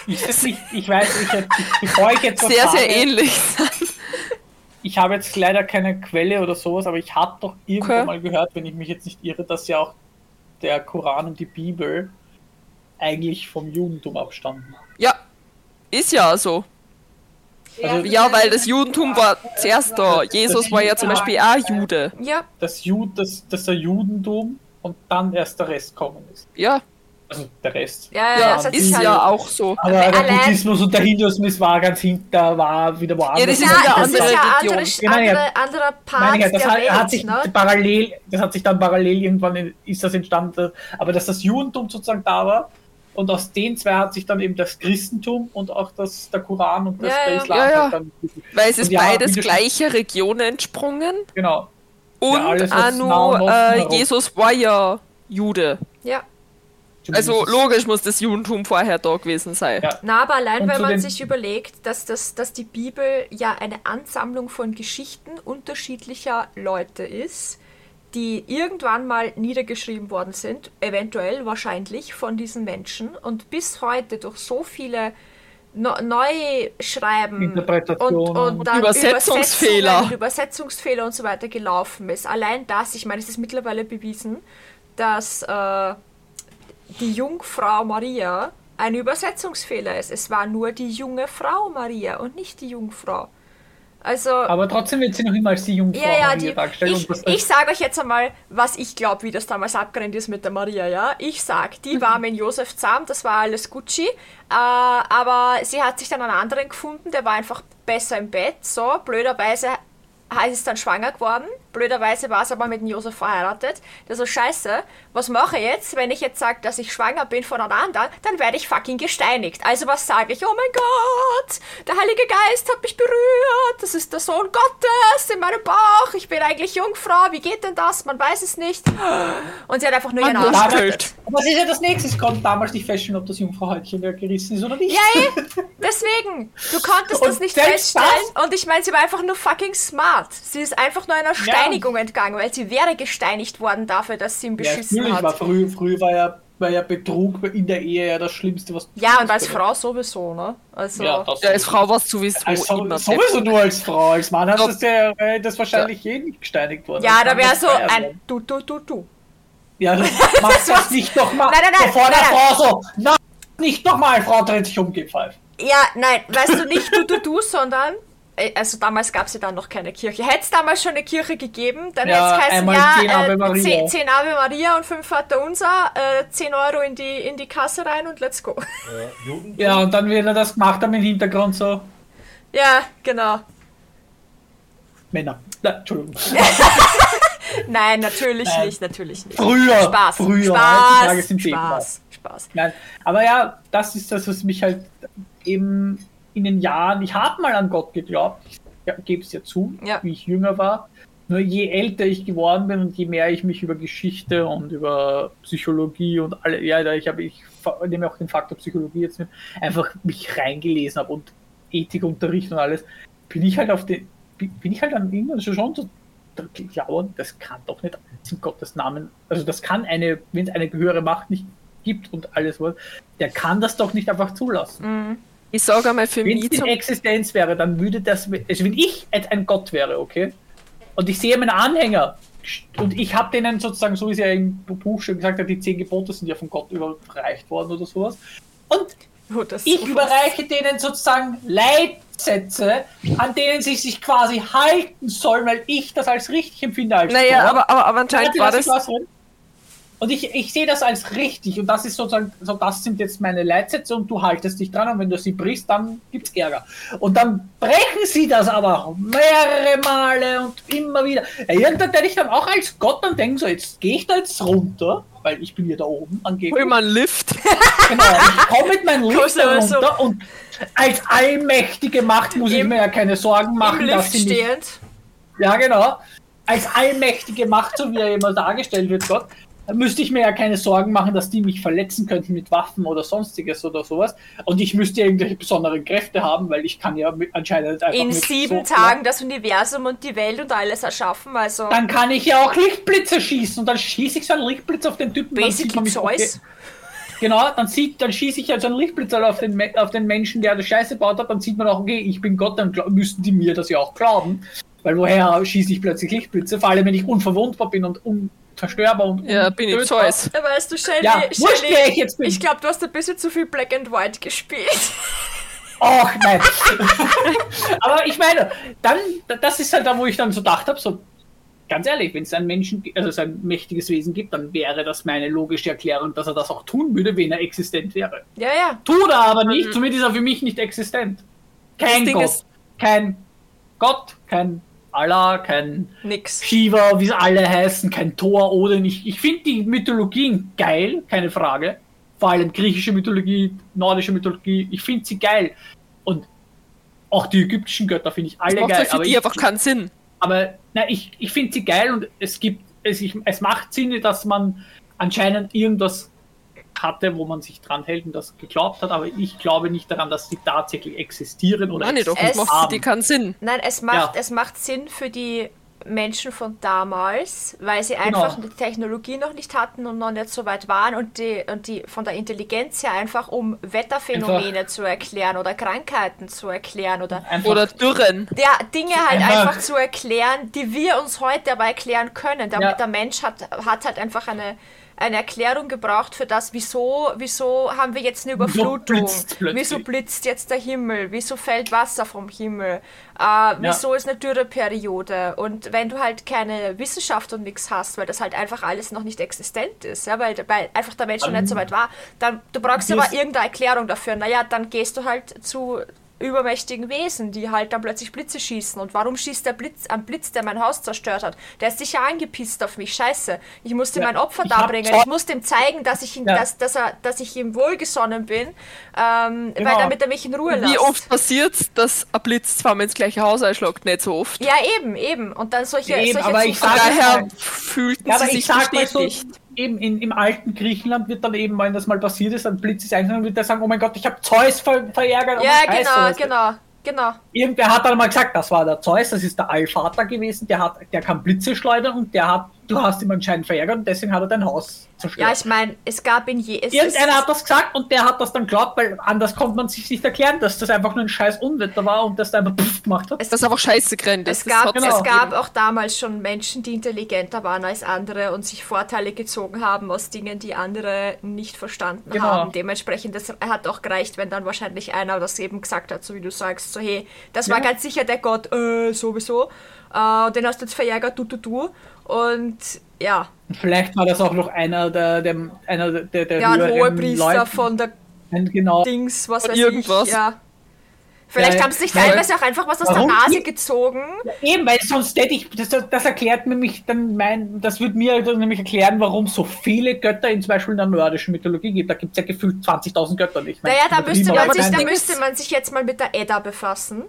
Speaker 2: Ich, nicht, ich weiß, ich, ich, bevor ich jetzt
Speaker 3: Sehr, sehr ähnlich.
Speaker 2: ich habe jetzt leider keine Quelle oder sowas, aber ich habe doch irgendwann
Speaker 3: Okay.
Speaker 2: mal gehört, wenn ich mich jetzt nicht irre, dass ja auch der Koran und die Bibel eigentlich vom Judentum abstammen.
Speaker 3: Ja, ist ja so.
Speaker 2: Also-
Speaker 3: Ja, weil das Judentum war zuerst da. Jesus war ja zum Beispiel auch Jude.
Speaker 1: Ja,
Speaker 2: Das Jud, das, das der Judentum und dann erst der Rest kommen ist.
Speaker 3: Ja,
Speaker 2: Also der Rest.
Speaker 1: ja, ja,
Speaker 3: ja, ist
Speaker 1: halt-
Speaker 3: ja auch so.
Speaker 2: Aber der
Speaker 1: allein-
Speaker 2: Buddhismus und der Hinduismus war ganz hinter, war wieder woanders.
Speaker 3: Ja, das ist
Speaker 1: Ja,
Speaker 3: ja eine
Speaker 1: das
Speaker 3: andere
Speaker 1: ist ja
Speaker 3: Religion.
Speaker 1: andere, andere, anderer Part
Speaker 2: Meine das
Speaker 1: der
Speaker 2: hat,
Speaker 1: Welt,
Speaker 2: hat sich
Speaker 1: ne?
Speaker 2: parallel, das hat sich dann parallel irgendwann in, ist das entstanden, aber dass das Judentum sozusagen da war und aus den zwei hat sich dann eben das Christentum und auch das der Koran und das
Speaker 1: Ja,
Speaker 2: der. Islam
Speaker 3: Ja, ja.
Speaker 2: dann
Speaker 3: Weil es ist
Speaker 2: ja,
Speaker 3: beides gleiche Regionen entsprungen.
Speaker 2: genau.
Speaker 3: Und noch,
Speaker 2: Osten
Speaker 3: äh, Jesus war ja Jude.
Speaker 1: Ja.
Speaker 3: Also logisch muss das Judentum vorher da gewesen sein.
Speaker 2: Ja.
Speaker 1: Na, aber allein,
Speaker 2: Und
Speaker 1: wenn man sich überlegt, dass, das, dass die Bibel ja eine Ansammlung von Geschichten unterschiedlicher Leute ist, die irgendwann mal niedergeschrieben worden sind, eventuell wahrscheinlich von diesen Menschen und bis heute durch so viele no Neuschreiben und, und dann
Speaker 3: Übersetzungsfehler.
Speaker 1: Übersetzungsfehler und so weiter gelaufen ist. Allein das, ich meine, es ist mittlerweile bewiesen, dass äh, die Jungfrau Maria ein Übersetzungsfehler ist. Es war nur die junge Frau Maria und nicht die Jungfrau. Also,
Speaker 2: Aber trotzdem wird sie noch immer als die Jungfrau
Speaker 1: ja, ja, die,
Speaker 2: dargestellt.
Speaker 1: ich, ich sage euch jetzt einmal, was ich glaube, wie das damals abgerannt ist mit der Maria, ja. Ich sag, die war mit Josef zahm, das war alles Gucci, äh, aber sie hat sich dann einen anderen gefunden, der war einfach besser im Bett, so, blöderweise ist dann schwanger geworden, blöderweise war es aber mit Josef verheiratet. Das ist so scheiße, was mache ich jetzt, wenn ich jetzt sage, dass ich schwanger bin von einer anderen, dann werde ich fucking gesteinigt. Also was sage ich? Oh mein Gott, der Heilige Geist hat mich berührt, das ist der Sohn Gottes in meinem Bauch, ich bin eigentlich Jungfrau, wie geht denn das? Man weiß es nicht. Und sie hat einfach nur ihren Arsch getötet.
Speaker 2: Was ist ja das nächste? Es konnte damals nicht feststellen, ob das Jungfrauhäutchen gerissen ist oder nicht.
Speaker 1: Ja, eh, deswegen. Du konntest das nicht feststellen. Und ich meine, sie war einfach nur fucking smart. Sie ist einfach nur einer Steinigung entgangen, weil sie wäre gesteinigt worden dafür, dass sie ihn
Speaker 2: Ja,
Speaker 1: beschissen
Speaker 2: natürlich, war
Speaker 1: hat.
Speaker 2: früh, früh war ja, war ja Betrug in der Ehe ja das Schlimmste, was
Speaker 1: Ja, und als Frau sowieso, ne? Also,
Speaker 2: Ja, das
Speaker 3: Ja, als Frau warst du sowieso
Speaker 2: als so,
Speaker 3: immer
Speaker 2: sowieso nur als Frau. Als Mann hast
Speaker 3: Ja.
Speaker 2: du ja, äh, das wahrscheinlich eh nicht gesteinigt worden.
Speaker 1: ja, da wäre
Speaker 2: das
Speaker 1: so ein. Du, du, du, du.
Speaker 2: Ja, du machst das nicht nochmal.
Speaker 1: Nein, nein, nein,
Speaker 2: Bevor der
Speaker 1: nein,
Speaker 2: Frau so, na, nicht nochmal, Frau dreht sich um, geht falsch.
Speaker 1: Ja, nein, weißt du nicht du, du, du, sondern. Äh, Also damals gab es ja dann noch keine Kirche. Hätte es damals schon eine Kirche gegeben, dann
Speaker 2: Ja,
Speaker 1: hätte es heißen,
Speaker 2: einmal
Speaker 1: ja,
Speaker 2: 10 Ave
Speaker 1: äh,
Speaker 2: Maria.
Speaker 1: 10, 10 Ave Maria und 5 Vater Unser, äh, 10 Euro in die, in die Kasse rein und let's go.
Speaker 4: Ja.
Speaker 2: Ja, und dann, wenn er das gemacht haben im Hintergrund so,
Speaker 1: Ja, genau.
Speaker 2: Männer. Na, Entschuldigung.
Speaker 1: Nein, natürlich
Speaker 2: Nein.
Speaker 1: nicht, natürlich nicht.
Speaker 2: Früher,
Speaker 1: Spaß,
Speaker 2: früher,
Speaker 1: Spaß, Spaß, Spaß.
Speaker 2: Nein, aber ja, das ist das, was mich halt eben in den Jahren, ich habe mal an Gott geglaubt, ich gebe es ja zu,
Speaker 1: Ja.
Speaker 2: wie ich jünger war. Nur je älter ich geworden bin und je mehr ich mich über Geschichte und über Psychologie und alle, ja, ich habe, ich nehme auch den Faktor Psychologie jetzt mit, einfach mich reingelesen habe und Ethikunterricht und alles, bin ich halt auf den, bin ich halt an irgendwann schon so glauben, das kann doch nicht in Gottes Namen, also das kann eine, wenn es eine höhere Macht nicht gibt und alles was, der kann das doch nicht einfach zulassen.
Speaker 1: Mhm.
Speaker 3: Ich sage einmal für
Speaker 2: Wenn
Speaker 3: mich
Speaker 2: es in
Speaker 3: zum
Speaker 2: Existenz wäre, dann würde das, also wenn ich jetzt ein Gott wäre, okay, und ich sehe meine Anhänger und ich habe denen sozusagen, so wie sie ja im Buch schon gesagt hat, die zehn Gebote sind ja von Gott überreicht worden oder sowas. Und
Speaker 1: Oh,
Speaker 2: ich überreiche denen sozusagen Leitsätze, an denen sie sich quasi halten sollen, weil ich das als richtig empfinde als
Speaker 3: Naja,
Speaker 2: Gott.
Speaker 3: aber, aber, aber anscheinend war das.
Speaker 2: Ich. Und ich, ich sehe das als richtig und das ist sozusagen, so das sind jetzt meine Leitsätze und du haltest dich dran und wenn du sie brichst, dann gibt's Ärger. Und dann brechen sie das aber mehrere Male und immer wieder. Irgendwann werde ich dann auch als Gott dann denken, so jetzt gehe ich da jetzt runter, weil ich bin hier da oben angeblich.
Speaker 3: Hol mal einen Lift.
Speaker 2: Genau, ich komme mit meinem Lift
Speaker 1: aber so-
Speaker 2: runter und als allmächtige Macht muss ich
Speaker 1: Im-
Speaker 2: mir ja keine Sorgen machen, dass sie nicht
Speaker 1: stehend.
Speaker 2: ja, genau. Als allmächtige Macht, so wie er immer dargestellt wird, Gott, dann müsste ich mir ja keine Sorgen machen, dass die mich verletzen könnten mit Waffen oder sonstiges oder sowas. Und ich müsste irgendwelche besonderen Kräfte haben, weil ich kann ja mit, anscheinend einfach
Speaker 1: In sieben
Speaker 2: so,
Speaker 1: Tagen das Universum und die Welt und alles erschaffen, also
Speaker 2: Dann kann ich ja auch Lichtblitze schießen und dann schieße ich so einen Lichtblitz auf den Typen. dann sieht man
Speaker 1: basically
Speaker 2: mich,
Speaker 1: Zeus.
Speaker 2: Genau, dann sieht, dann schieße ich ja so einen Lichtblitz auf den, auf den Menschen, der das Scheiße baut hat, dann sieht man auch, okay, ich bin Gott, dann müssten die mir das ja auch glauben. Weil woher schieße ich plötzlich Lichtblitze? Vor allem, wenn ich unverwundbar bin und unzerstörbar und
Speaker 3: Ja, bin ich. Zeus.
Speaker 1: Ja, Weißt du, Shelly,
Speaker 2: Ja, wer ich jetzt bin.
Speaker 1: ich glaube, du hast ein bisschen zu viel Black and White gespielt.
Speaker 2: Ach nein. Aber ich meine, dann, das ist halt da, wo ich dann so gedacht habe, so ganz ehrlich, wenn es einen Menschen, also es ein mächtiges Wesen gibt, dann wäre das meine logische Erklärung, dass er das auch tun würde, wenn er existent wäre.
Speaker 1: Ja, ja.
Speaker 2: Tut er aber nicht, somit ist er für mich nicht existent. Kein Gott.
Speaker 3: ist-
Speaker 2: kein Gott, kein Allah, kein
Speaker 1: Nix.
Speaker 2: Shiva, wie sie alle heißen, kein Thor, Odin. Ich, ich finde die Mythologien geil, keine Frage. Vor allem griechische Mythologie, nordische Mythologie, ich finde sie geil. Und auch die ägyptischen Götter finde ich
Speaker 3: Das
Speaker 2: alle
Speaker 3: macht
Speaker 2: geil.
Speaker 3: für
Speaker 2: aber
Speaker 3: die
Speaker 2: ich,
Speaker 3: einfach keinen Sinn.
Speaker 2: aber na, ich, ich finde sie geil und es gibt, es, ich, es macht Sinn, dass man anscheinend irgendwas hatte, wo man sich dran hält und das geglaubt hat, aber ich glaube nicht daran, dass sie tatsächlich existieren oder
Speaker 3: Nein, doch,
Speaker 1: Es-
Speaker 3: macht die keinen Sinn.
Speaker 1: Nein, es macht,
Speaker 2: Ja.
Speaker 1: es macht Sinn für die Menschen von damals, weil sie
Speaker 2: Genau.
Speaker 1: einfach die Technologie noch nicht hatten und noch nicht so weit waren und die, und die von der Intelligenz her einfach um Wetterphänomene zu erklären oder Krankheiten zu erklären oder
Speaker 2: Einfach,
Speaker 3: Oder Dürren.
Speaker 1: der Dinge halt
Speaker 2: Einfach-
Speaker 1: einfach zu erklären, die wir uns heute aber erklären können. Der,
Speaker 2: Ja.
Speaker 1: der Mensch hat, hat halt einfach eine, eine Erklärung gebraucht für das, wieso, wieso haben wir jetzt eine
Speaker 2: Wieso
Speaker 1: Überflutung?
Speaker 2: blitzt plötzlich?
Speaker 1: Wieso blitzt jetzt der Himmel? Wieso fällt Wasser vom Himmel? Äh, wieso ist eine Dürreperiode? Und wenn du halt keine Wissenschaft und nichts hast, weil das halt einfach alles noch nicht existent ist, ja, weil, weil einfach der Mensch noch nicht so weit war, dann du brauchst aber irgendeine Erklärung dafür. Naja, dann gehst du halt zu übermächtigen Wesen, die halt dann plötzlich Blitze schießen. Und warum schießt der Blitz ein Blitz, der mein Haus zerstört hat? Der ist sicher angepisst auf mich. Scheiße. Ich musste
Speaker 2: Ja,
Speaker 1: mein Opfer
Speaker 2: ich
Speaker 1: darbringen. Ich musste ihm zeigen, dass ich, ihn,
Speaker 2: Ja.
Speaker 1: dass, dass, er, dass ich ihm wohlgesonnen bin, ähm,
Speaker 2: Genau.
Speaker 1: weil damit er mich in Ruhe lässt.
Speaker 3: Wie oft passiert dass ein Blitz zweimal ins gleiche Haus einschlägt? Nicht so oft.
Speaker 1: Ja, eben, eben. Und dann solche,
Speaker 2: Eben,
Speaker 1: solche
Speaker 2: aber ich
Speaker 3: Von
Speaker 2: sag-
Speaker 3: daher
Speaker 2: mal-
Speaker 3: fühlten
Speaker 2: Ja, aber
Speaker 3: sie
Speaker 2: ich
Speaker 3: sich
Speaker 2: sag mal so,
Speaker 3: bestätigt.
Speaker 2: Eben in, im alten Griechenland wird dann eben, wenn das mal passiert ist, ein Blitz ist eingegangen, wird er sagen, oh mein Gott, ich habe Zeus ver verärgert. oh
Speaker 1: Ja,
Speaker 2: Scheiße,
Speaker 1: genau,
Speaker 2: du.
Speaker 1: genau, genau.
Speaker 2: Irgendwer hat dann mal gesagt, das war der Zeus, das ist der Allvater gewesen, der hat, der kann Blitze schleudern und der hat, du hast ihn anscheinend verärgert und deswegen hat er dein Haus zerstört.
Speaker 1: Ja, ich meine, es gab in je... Es
Speaker 2: Irgendeiner hat das gesagt und der hat das dann glaubt, weil anders konnte man sich nicht erklären, dass das einfach nur ein scheiß Unwetter war und das da einfach pff gemacht hat.
Speaker 1: es,
Speaker 3: Das ist einfach scheiße gerannt.
Speaker 1: es gab,
Speaker 2: genau.
Speaker 1: es gab auch damals schon Menschen, die intelligenter waren als andere und sich Vorteile gezogen haben aus Dingen, die andere nicht verstanden
Speaker 2: Genau.
Speaker 1: haben. Dementsprechend, das hat auch gereicht, wenn dann wahrscheinlich einer das eben gesagt hat, so wie du sagst, so hey, das war
Speaker 2: Ja.
Speaker 1: ganz sicher der Gott, äh, sowieso. Und den hast du jetzt verärgert, du, du, du. Und ja,
Speaker 2: Vielleicht war das auch noch einer der, der, einer der, der
Speaker 1: ja, ein Hohepriester
Speaker 2: Leute.
Speaker 1: von der
Speaker 2: Genau.
Speaker 1: Dings, was
Speaker 3: Von
Speaker 1: weiß
Speaker 3: irgendwas.
Speaker 1: ich. Ja. Vielleicht
Speaker 2: Ja,
Speaker 1: haben sie sich
Speaker 2: weil-
Speaker 1: teilweise auch einfach was aus der Nase gezogen.
Speaker 2: Eben, weil sonst hätte ich, das, das erklärt mir mich dann mein, das würde mir dann nämlich erklären, warum so viele Götter in zum Beispiel in der nordischen Mythologie gibt. Da gibt es ja gefühlt 20.000 Götter nicht.
Speaker 1: Naja, da müsste, man sich, da müsste man sich jetzt mal mit der Edda befassen.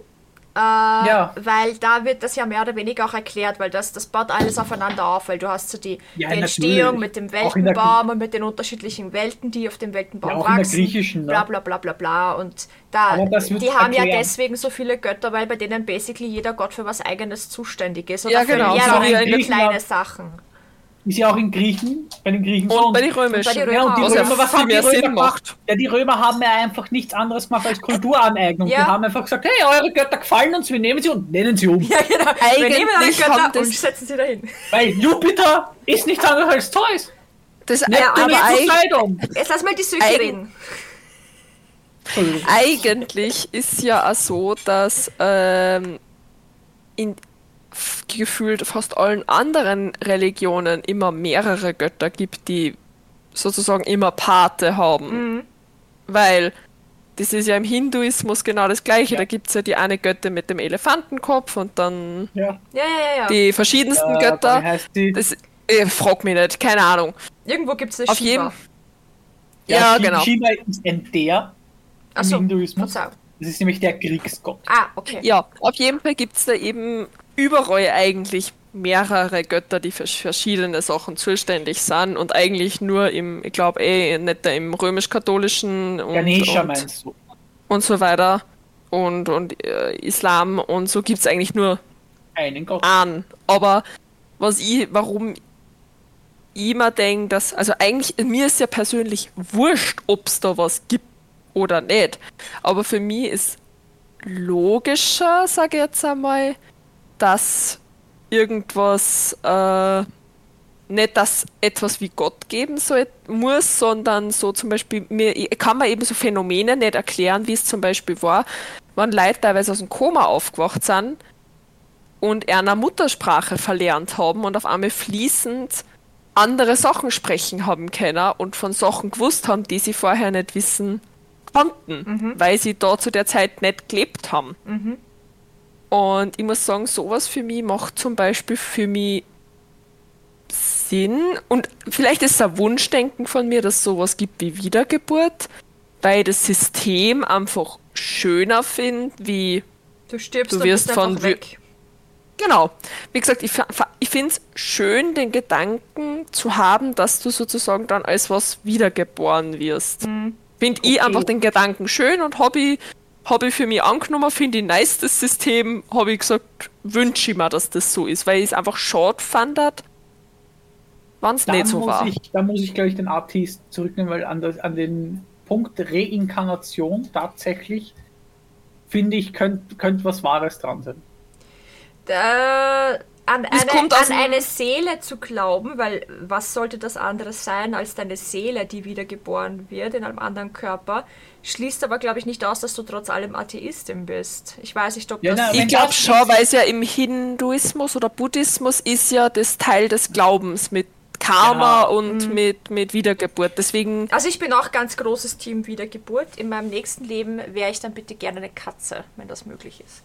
Speaker 1: Äh,
Speaker 2: Ja.
Speaker 1: Weil da wird das ja mehr oder weniger auch erklärt, weil das, das baut alles aufeinander auf, weil du hast so die,
Speaker 2: Ja,
Speaker 1: die Entstehung mit dem Weltenbaum und mit den unterschiedlichen Welten, die auf dem Weltenbaum
Speaker 2: Ja, auch in der
Speaker 1: wachsen.
Speaker 2: griechischen, ne?
Speaker 1: Bla bla bla bla bla. Und da, die haben ja
Speaker 2: erklären.
Speaker 1: deswegen so viele Götter, weil bei denen basically jeder Gott für was eigenes zuständig ist. Oder
Speaker 3: Ja,
Speaker 1: für
Speaker 3: genau,
Speaker 1: mehrere
Speaker 2: so
Speaker 1: kleine. Sachen.
Speaker 2: Ist ja auch in Griechen, bei den Griechen so.
Speaker 3: Und bei den Römischen.
Speaker 1: Und bei den
Speaker 2: ja, und die
Speaker 1: Was
Speaker 3: ja
Speaker 2: Römer, was haben die Römer
Speaker 3: Sinn
Speaker 2: gemacht?
Speaker 3: macht.
Speaker 2: Ja, die Römer haben ja einfach nichts anderes gemacht als Kulturaneignung.
Speaker 1: Ja.
Speaker 2: Die haben einfach gesagt, hey, eure Götter gefallen uns, wir nehmen sie und nennen sie um.
Speaker 1: Ja, genau. Wir
Speaker 3: Eigentlich
Speaker 1: nehmen eure Götter und setzen sie dahin.
Speaker 2: Weil Jupiter ist nichts anderes als Zeus.
Speaker 3: Das,
Speaker 2: Neptun
Speaker 3: aber
Speaker 2: ist.
Speaker 1: Jetzt lass mal die
Speaker 3: Eigen-
Speaker 1: reden.
Speaker 3: Eigentlich ist ja auch so, dass ähm, in gefühlt fast allen anderen Religionen immer mehrere Götter gibt, die sozusagen immer Pate haben.
Speaker 1: Mhm.
Speaker 3: Weil das ist ja im Hinduismus genau das gleiche.
Speaker 2: Ja.
Speaker 3: Da gibt es ja die eine Göttin mit dem Elefantenkopf und dann
Speaker 2: Ja.
Speaker 3: Die verschiedensten
Speaker 2: Äh, wie
Speaker 3: Götter.
Speaker 2: heißt die?
Speaker 3: Das, äh, frag mich nicht, keine Ahnung.
Speaker 1: Irgendwo gibt es eine
Speaker 3: Auf
Speaker 1: Shiva.
Speaker 3: jeden Ja,
Speaker 2: Shi-
Speaker 3: genau.
Speaker 2: Shiva ist ein der im
Speaker 1: Achso,
Speaker 2: Hinduismus. Das ist nämlich der Kriegsgott.
Speaker 1: Ah, okay.
Speaker 3: Ja, auf jeden Fall gibt es da eben überall eigentlich mehrere Götter, die für verschiedene Sachen zuständig sind und eigentlich nur im, ich glaube eh, nicht im römisch-katholischen und,
Speaker 2: Ganesha
Speaker 3: und,
Speaker 2: du?
Speaker 3: und so weiter und, und äh, Islam und so gibt es eigentlich nur
Speaker 2: Einen Gott.
Speaker 3: an. Aber was ich, warum ich immer denke, dass, also eigentlich, mir ist ja persönlich wurscht, ob es da was gibt oder nicht. Aber für mich ist logischer, sage ich jetzt einmal, dass irgendwas, äh, nicht dass etwas wie Gott geben soll, muss, sondern so zum Beispiel, mir, kann mir eben so Phänomene nicht erklären, wie es zum Beispiel war, wenn Leute teilweise aus dem Koma aufgewacht sind und einer Muttersprache verlernt haben und auf einmal fließend andere Sachen sprechen haben können und von Sachen gewusst haben, die sie vorher nicht wissen konnten, weil sie da zu der Zeit nicht gelebt haben. Und ich muss sagen, sowas für mich macht zum Beispiel für mich Sinn. Und vielleicht ist es ein Wunschdenken von mir, dass es sowas gibt wie Wiedergeburt, weil ich das System einfach schöner finde, wie
Speaker 1: Du stirbst
Speaker 3: Du
Speaker 1: und
Speaker 3: wirst von
Speaker 1: weg.
Speaker 3: Genau. Wie gesagt, ich, ich finde es schön, den Gedanken zu haben, dass du sozusagen dann als was wiedergeboren wirst. Finde ich
Speaker 2: Okay.
Speaker 3: einfach den Gedanken schön und habe ich, für mich angenommen, finde ich nice, das System, habe ich gesagt, wünsche ich mir, dass das so ist, weil ich es einfach schade fand, wenn es
Speaker 2: Da
Speaker 3: nicht so
Speaker 2: muss
Speaker 3: war.
Speaker 2: Ich, da muss ich, glaube ich, den Artist zurücknehmen, weil an, das, an den Punkt Reinkarnation tatsächlich, finde ich, könnte könnt was Wahres dran sein.
Speaker 1: Äh, an,
Speaker 3: Es
Speaker 1: eine,
Speaker 3: kommt
Speaker 1: an eine Seele zu glauben, weil was sollte das anderes sein als deine Seele, die wiedergeboren wird in einem anderen Körper, schließt aber, glaube ich, nicht aus, dass du trotz allem Atheistin bist. Ich weiß nicht, ob
Speaker 2: Ja,
Speaker 1: das...
Speaker 2: na,
Speaker 3: Ich glaube schon, weil es ja im Hinduismus oder Buddhismus ist ja das Teil des Glaubens mit Karma
Speaker 2: Genau.
Speaker 3: und mit, mit Wiedergeburt. Deswegen,
Speaker 1: also ich bin auch ganz großes Team Wiedergeburt. In meinem nächsten Leben wäre ich dann bitte gerne eine Katze, wenn das möglich ist.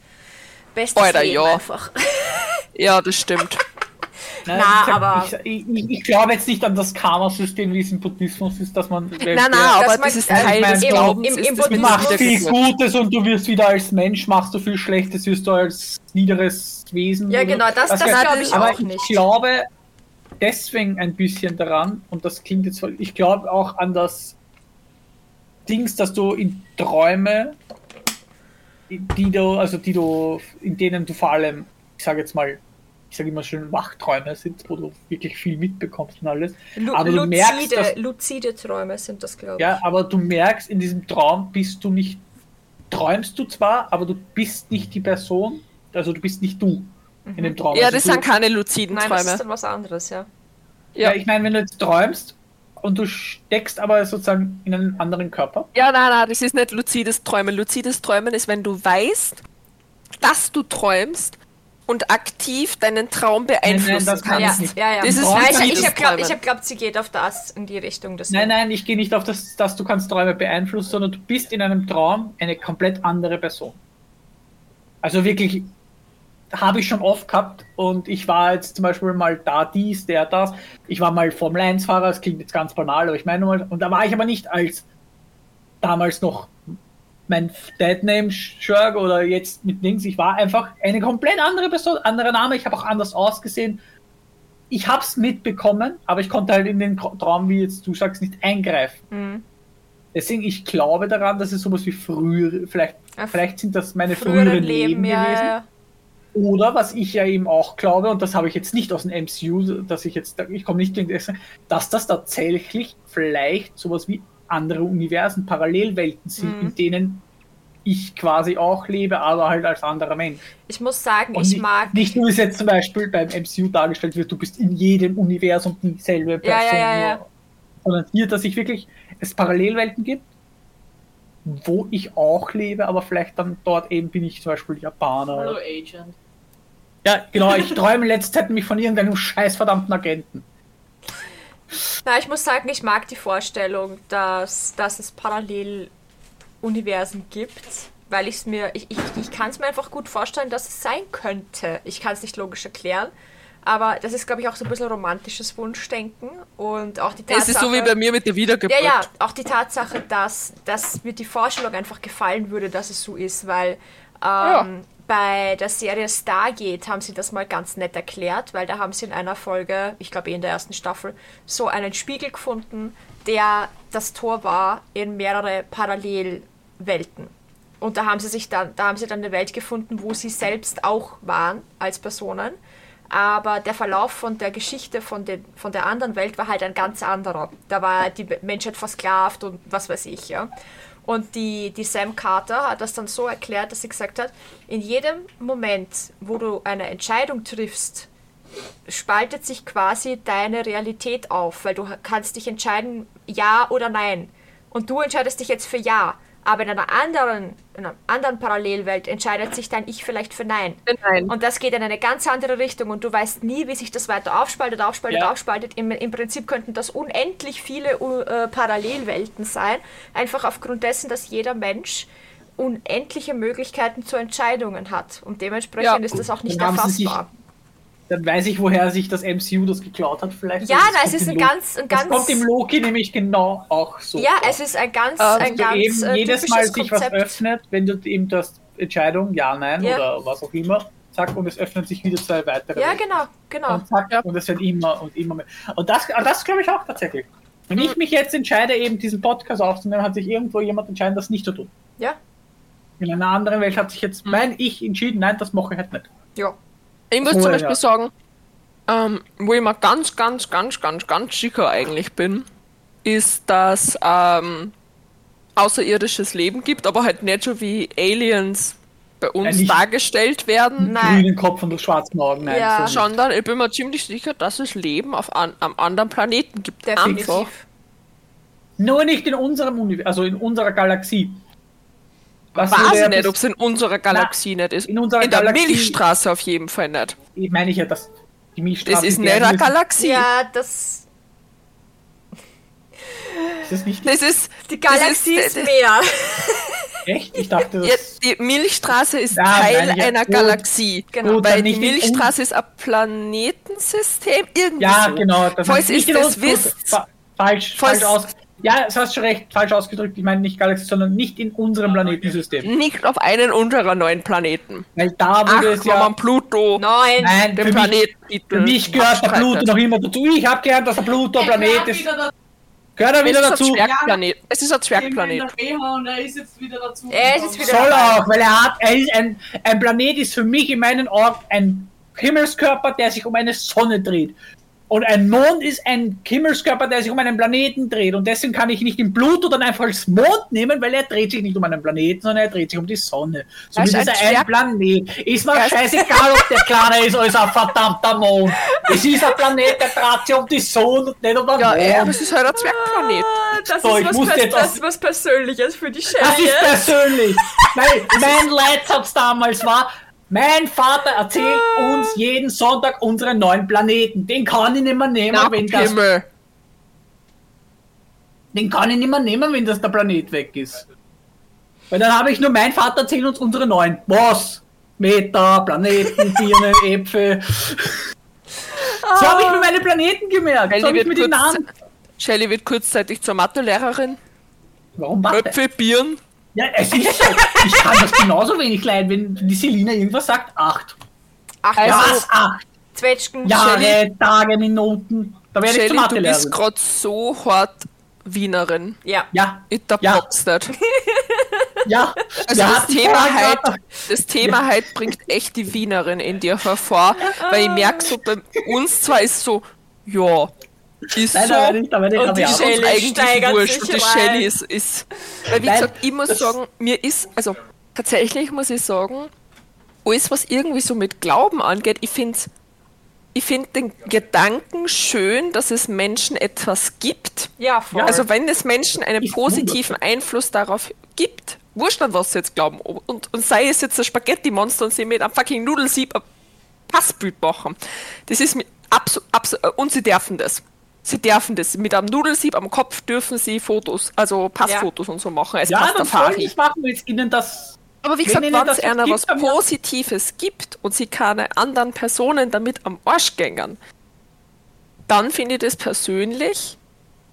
Speaker 1: Bestes
Speaker 3: Alter,
Speaker 1: Leben
Speaker 3: ja.
Speaker 1: einfach.
Speaker 3: ja, das stimmt.
Speaker 2: Nein,
Speaker 1: Na,
Speaker 2: gesagt,
Speaker 1: aber-
Speaker 2: Ich, ich, ich glaube jetzt nicht an das Karma-System, wie es im Buddhismus ist, dass man.
Speaker 3: Nein, nein, aber
Speaker 1: man-
Speaker 3: das ist Teil des Glaubens.
Speaker 1: im-
Speaker 3: ist
Speaker 1: im
Speaker 3: das
Speaker 2: Du machst viel. Gutes und du wirst wieder als Mensch, machst du viel Schlechtes, wirst du als niederes Wesen.
Speaker 1: Ja, genau, das- das
Speaker 2: weiß
Speaker 1: glaube ich
Speaker 2: aber
Speaker 1: auch nicht.
Speaker 2: Ich glaube deswegen ein bisschen daran, und das klingt jetzt voll, ich glaube auch an das Dings, dass du in Träume, die du, also die du, in denen du vor allem, ich sage jetzt mal, ich sage immer schön Wachträume sind, wo du wirklich viel mitbekommst und alles.
Speaker 1: Lu
Speaker 2: aber du
Speaker 1: luzide,
Speaker 2: merkst, dass,
Speaker 1: luzide Träume sind das, glaube ich.
Speaker 2: ja, aber du merkst, in diesem Traum bist du nicht, träumst du zwar, aber du bist nicht die Person, also du bist nicht du in dem Traum.
Speaker 3: Ja,
Speaker 2: also
Speaker 3: das
Speaker 2: du,
Speaker 3: sind keine luziden
Speaker 1: Nein, das ist
Speaker 3: Träume.
Speaker 1: dann was anderes, ja.
Speaker 2: Ja,
Speaker 3: Ja.
Speaker 2: ich meine, wenn du jetzt träumst und du steckst aber sozusagen in einen anderen Körper.
Speaker 3: Ja, nein, nein, das ist nicht luzides Träumen. Luzides Träumen ist, wenn du weißt, dass du träumst und aktiv deinen Traum beeinflussen
Speaker 2: das kann
Speaker 1: Ja,
Speaker 3: kannst.
Speaker 2: nicht.
Speaker 1: ja, ja.
Speaker 3: Das ist
Speaker 1: ja, ich ich habe glaubt, hab glaubt, sie geht auf das, in die Richtung. Des
Speaker 2: Nein, nein, ich gehe nicht auf das, dass du kannst Träume beeinflussen, sondern du bist in einem Traum eine komplett andere Person. Also wirklich, habe ich schon oft gehabt und ich war jetzt zum Beispiel mal da dies, der das. Ich war mal Formel 1 Fahrer, das klingt jetzt ganz banal, aber ich meine mal, und da war ich aber nicht als damals noch mein Deadname Shirk oder jetzt mit links. Ich war einfach eine komplett andere Person, anderer Name. Ich habe auch anders ausgesehen. Ich habe es mitbekommen, aber ich konnte halt in den Traum, wie jetzt du sagst, nicht eingreifen.
Speaker 1: Mhm.
Speaker 2: Deswegen, ich glaube daran, dass es sowas wie früher, vielleicht, vielleicht sind das meine
Speaker 1: Früheren
Speaker 2: früheren Leben,
Speaker 1: ja,
Speaker 2: gewesen.
Speaker 1: ja.
Speaker 2: Oder was ich ja eben auch glaube, und das habe ich jetzt nicht aus dem MCU, dass ich jetzt, ich komme nicht in das, dass das tatsächlich vielleicht sowas wie andere Universen, Parallelwelten sind,
Speaker 1: Mhm.
Speaker 2: in denen ich quasi auch lebe, aber halt als anderer Mensch.
Speaker 1: Ich muss sagen,
Speaker 2: Und
Speaker 1: ich
Speaker 2: nicht,
Speaker 1: mag.
Speaker 2: nicht nur wie es jetzt zum Beispiel beim MCU dargestellt wird, du bist in jedem Universum dieselbe Person,
Speaker 1: ja, ja, ja.
Speaker 2: nur- sondern hier, dass ich wirklich es Parallelwelten gibt, wo ich auch lebe, aber vielleicht dann dort eben bin ich zum Beispiel Japaner.
Speaker 4: Hallo Agent.
Speaker 2: Ja, genau, ich träume letzte Zeit nämlich von irgendeinem scheißverdammten Agenten.
Speaker 1: Na, ich muss sagen, ich mag die Vorstellung, dass, dass es Paralleluniversen gibt, weil ich's mir, ich, ich, ich kann es mir einfach gut vorstellen, dass es sein könnte. Ich kann es nicht logisch erklären, aber das ist, glaube ich, auch so ein bisschen romantisches Wunschdenken und auch die Tatsache...
Speaker 3: Es ist so wie bei mir mit der Wiedergeburt.
Speaker 1: Ja, ja, auch die Tatsache, dass, dass mir die Vorstellung einfach gefallen würde, dass es so ist, weil ähm,
Speaker 3: Ja.
Speaker 1: Bei der Serie Stargate haben sie das mal ganz nett erklärt, weil da haben sie in einer Folge, ich glaube eh in der ersten Staffel, so einen Spiegel gefunden, der das Tor war in mehrere Parallelwelten. Und da haben sie sich dann, da haben sie dann eine Welt gefunden, wo sie selbst auch waren als Personen. Aber der Verlauf von der Geschichte von, den, von der anderen Welt war halt ein ganz anderer. Da war die Menschheit versklavt und was weiß ich, ja. Und die, die Sam Carter hat das dann so erklärt, dass sie gesagt hat, in jedem Moment, wo du eine Entscheidung triffst, spaltet sich quasi deine Realität auf, weil du kannst dich entscheiden, ja oder nein. Und du entscheidest dich jetzt für ja. Aber in einer anderen, in einer anderen Parallelwelt entscheidet sich dein Ich vielleicht für Nein.
Speaker 3: Nein.
Speaker 1: Und das geht in eine ganz andere Richtung und du weißt nie, wie sich das weiter aufspaltet, aufspaltet,
Speaker 2: Ja.
Speaker 1: aufspaltet. Im, Im Prinzip könnten das unendlich viele uh, äh, Parallelwelten sein, einfach aufgrund dessen, dass jeder Mensch unendliche Möglichkeiten zu Entscheidungen hat. Und dementsprechend
Speaker 3: Ja.
Speaker 1: ist das auch nicht erfassbar.
Speaker 2: Dann weiß ich, woher sich das MCU das geklaut hat, vielleicht.
Speaker 1: Ja,
Speaker 2: Das
Speaker 1: na, es
Speaker 2: kommt
Speaker 1: ist ein ganz, ein
Speaker 2: Das
Speaker 1: ganz.
Speaker 2: kommt im Loki nämlich genau auch so.
Speaker 1: ja,
Speaker 2: vor.
Speaker 1: es ist ein ganz,
Speaker 3: Ähm,
Speaker 1: ein ganz
Speaker 2: eben
Speaker 1: äh,
Speaker 2: jedes Mal sich was öffnet, wenn du eben das Entscheidung, ja, nein
Speaker 1: Ja.
Speaker 2: oder was auch immer, zack, und es öffnen sich wieder zwei weitere.
Speaker 1: Ja, genau, genau.
Speaker 2: Und zack,
Speaker 3: Ja.
Speaker 2: und es wird immer und immer mehr. Und das, ah, das glaube ich auch tatsächlich. Wenn ich mich jetzt entscheide, eben diesen Podcast aufzunehmen, hat sich irgendwo jemand entschieden, das nicht zu tun.
Speaker 1: Ja,
Speaker 2: In einer anderen Welt hat sich jetzt mein Ich entschieden, nein, das mache ich halt nicht.
Speaker 1: ja.
Speaker 3: Ich muss
Speaker 2: Oh,
Speaker 3: zum
Speaker 2: ja.
Speaker 3: Beispiel sagen, ähm, wo ich mir ganz, ganz, ganz, ganz, ganz sicher eigentlich bin, ist, dass ähm, außerirdisches Leben gibt, aber halt nicht so wie Aliens bei uns
Speaker 2: nicht-
Speaker 3: dargestellt werden,
Speaker 1: Nein.
Speaker 2: grünen Kopf und schwarzen Augen. Nein,
Speaker 1: Ja.
Speaker 2: so
Speaker 3: sondern ich bin mir ziemlich sicher, dass es Leben auf an, am anderen Planeten gibt.
Speaker 1: Definitiv.
Speaker 3: Einfach.
Speaker 2: Nur nicht in unserem Universum, also in unserer Galaxie. Was
Speaker 3: Weiß nicht, ob es in unserer Galaxie nicht ist.
Speaker 2: in unserer
Speaker 3: in der
Speaker 2: Galaxie-
Speaker 3: Milchstraße auf jeden Fall nicht.
Speaker 2: Ich meine ich ja, dass die Milchstraße...
Speaker 3: Das ist nicht eine Galaxie.
Speaker 1: Ja, das.
Speaker 2: Ist das nicht
Speaker 3: Das ist
Speaker 1: Die
Speaker 3: das
Speaker 1: Galaxie ist,
Speaker 3: das-
Speaker 1: mehr.
Speaker 2: echt? Ich dachte, das...
Speaker 3: Ja, die Milchstraße ist
Speaker 2: Ja,
Speaker 3: Teil
Speaker 2: ich ja.
Speaker 3: einer
Speaker 2: Gut.
Speaker 3: Galaxie.
Speaker 1: Genau.
Speaker 2: Gut,
Speaker 3: Weil die Milchstraße ist ein Planetensystem. Irgendwie
Speaker 2: Ja,
Speaker 3: so.
Speaker 2: genau. Das
Speaker 3: Falls
Speaker 2: nicht
Speaker 3: ihr das wisst,
Speaker 2: Fa falsch,
Speaker 3: Falls-
Speaker 2: falsch aus. Ja, das hast du recht, falsch ausgedrückt. Ich meine nicht Galaxie, sondern nicht in unserem Planetensystem.
Speaker 3: nicht auf einen unserer neuen Planeten.
Speaker 2: Weil da
Speaker 3: Ach,
Speaker 2: wurde es
Speaker 3: wenn
Speaker 2: ja.
Speaker 3: man Pluto,
Speaker 1: Neun.
Speaker 2: Nein,
Speaker 3: den
Speaker 2: für mich,
Speaker 3: Planetentitel.
Speaker 2: für mich gehört der Pluto noch immer dazu. Ich habe gelernt, dass der Pluto ein Planet ist. Gehört er
Speaker 3: Es
Speaker 2: wieder
Speaker 3: ist ein
Speaker 2: dazu?
Speaker 3: Zwergplanet. Es ist ein Zwergplanet.
Speaker 4: er ist jetzt wieder dazu.
Speaker 1: Er ist jetzt wieder
Speaker 2: Soll
Speaker 1: dabei.
Speaker 2: auch, weil er hat, er ist ein, ein Planet ist für mich in meinen Augen ein Himmelskörper, der sich um eine Sonne dreht. Und ein Mond ist ein Himmelskörper, der sich um einen Planeten dreht. Und deswegen kann ich nicht den Pluto dann einfach als Mond nehmen, weil er dreht sich nicht um einen Planeten, sondern er dreht sich um die Sonne. So
Speaker 3: Er ist ein
Speaker 2: dieser ein Planet. Ist mir
Speaker 3: Er
Speaker 2: scheißegal, ob der kleiner ist als ein verdammter Mond. Es ist ein Planet, der dreht sich um die Sonne und nicht um den
Speaker 3: Ja,
Speaker 2: Mond.
Speaker 3: aber es ist halt ein Zwergplanet.
Speaker 1: Ah, Das,
Speaker 2: So,
Speaker 1: ist was
Speaker 2: jetzt
Speaker 1: das ist was Persönliches für die
Speaker 2: Das
Speaker 1: Shelly.
Speaker 2: ist persönlich. Nein, mein Leitsatz damals war, mein Vater erzählt uns jeden Sonntag unseren neuen Planeten. Den kann ich nicht mehr nehmen, wenn das,
Speaker 3: Himmel.
Speaker 2: den kann ich nicht mehr nehmen, wenn das der Planet weg ist. Weil dann habe ich nur, mein Vater erzählt uns unsere neuen. Was? Meter, Planeten, Birnen, Äpfel. So habe ich mir meine Planeten gemerkt. So
Speaker 3: Shelly
Speaker 2: habe ich
Speaker 3: wird,
Speaker 2: mir die Namen.
Speaker 3: Shelley wird kurzzeitig zur Mathelehrerin.
Speaker 2: Warum warte?
Speaker 3: Äpfel, Birnen.
Speaker 2: Ja, es ist so. Ich kann das genauso wenig leiden, wenn die Selina irgendwas sagt. Acht.
Speaker 1: Ach,
Speaker 3: Also-
Speaker 1: ja.
Speaker 2: Was? Acht.
Speaker 1: Zwetschgen.
Speaker 2: Jahre,
Speaker 3: Shelley-
Speaker 2: Tage, Minuten. Da werde ich
Speaker 3: Shelley,
Speaker 2: zur
Speaker 3: du
Speaker 2: Mathelehrerin.
Speaker 3: bist gerade so hart Wienerin.
Speaker 1: Ja.
Speaker 2: Ja,
Speaker 3: Ich da
Speaker 2: Ja.
Speaker 3: nicht.
Speaker 2: ja.
Speaker 3: Also
Speaker 2: Wir
Speaker 3: das Thema, halt, das Thema halt bringt echt die Wienerin in dir hervor, weil ich merke so, bei uns zwar ist so, ja, ist
Speaker 2: Nein,
Speaker 3: so,
Speaker 2: ich, da werde ich
Speaker 1: Und
Speaker 2: aber
Speaker 1: die
Speaker 3: uns eigentlich wurscht und die. Shelly ist, ist weil wie
Speaker 2: Nein,
Speaker 3: gesagt, ich muss sagen, mir ist, also tatsächlich muss ich sagen, alles was irgendwie so mit Glauben angeht, ich finde ich finde den Gedanken schön, dass es Menschen etwas gibt,
Speaker 1: Ja, voll.
Speaker 3: also wenn es Menschen einen positiven Einfluss darauf gibt, wurscht an was sie jetzt glauben, und, und sei es jetzt ein Spaghetti-Monster und sie mit einem fucking Nudelsieb ein Passbild machen, das ist mir absolut, abso äh, und sie dürfen das. Sie dürfen das. Mit einem Nudelsieb am Kopf dürfen sie Fotos, also Passfotos und so machen als
Speaker 2: Ja,
Speaker 3: Pastafari.
Speaker 2: ich machen, wenn es ihnen das.
Speaker 3: Aber wie gesagt, wenn es einer
Speaker 2: gibt,
Speaker 3: was
Speaker 2: ja.
Speaker 3: Positives gibt und sie keine anderen Personen damit am Arsch gängern, dann finde ich das persönlich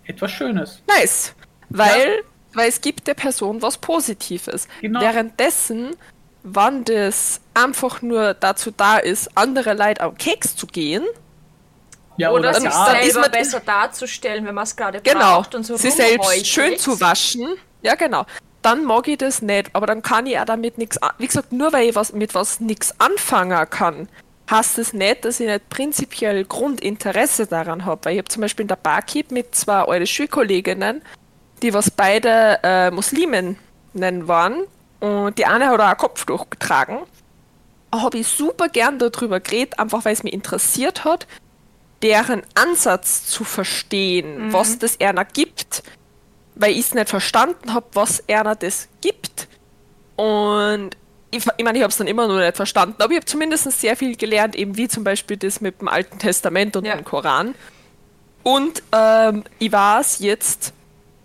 Speaker 2: Etwas Schönes.
Speaker 3: Nice. Weil, weil es gibt der Person was Positives.
Speaker 2: Genau.
Speaker 3: Währenddessen, wann das einfach nur dazu da ist, andere Leute am Keks zu gehen,
Speaker 2: Ja,
Speaker 1: Oder
Speaker 2: oder,
Speaker 1: sich
Speaker 3: dann
Speaker 2: ja,
Speaker 3: ist
Speaker 1: selber
Speaker 3: man-
Speaker 1: besser darzustellen, wenn man es gerade
Speaker 3: genau,
Speaker 1: braucht und so
Speaker 3: sie selbst schön zu waschen, ja genau, dann mag ich das nicht, aber dann kann ich auch damit nichts, wie gesagt, nur weil ich was, mit was nichts anfangen kann, heißt es nicht, dass ich nicht prinzipiell Grundinteresse daran habe, weil ich habe zum Beispiel in der Barkeep mit zwei alte Schulkolleginnen, die was beide äh, Musliminnen waren. Und die eine hat auch ein Kopftuch getragen, habe ich super gern darüber geredet, einfach weil es mich interessiert hat, deren Ansatz zu verstehen, was das einer gibt, weil ich es nicht verstanden habe, was einer das gibt. Und ich, ich meine, ich habe es dann immer noch nicht verstanden, aber ich habe zumindest sehr viel gelernt, eben wie zum Beispiel das mit dem Alten Testament und
Speaker 1: Ja.
Speaker 3: dem Koran. Und ähm, ich weiß jetzt,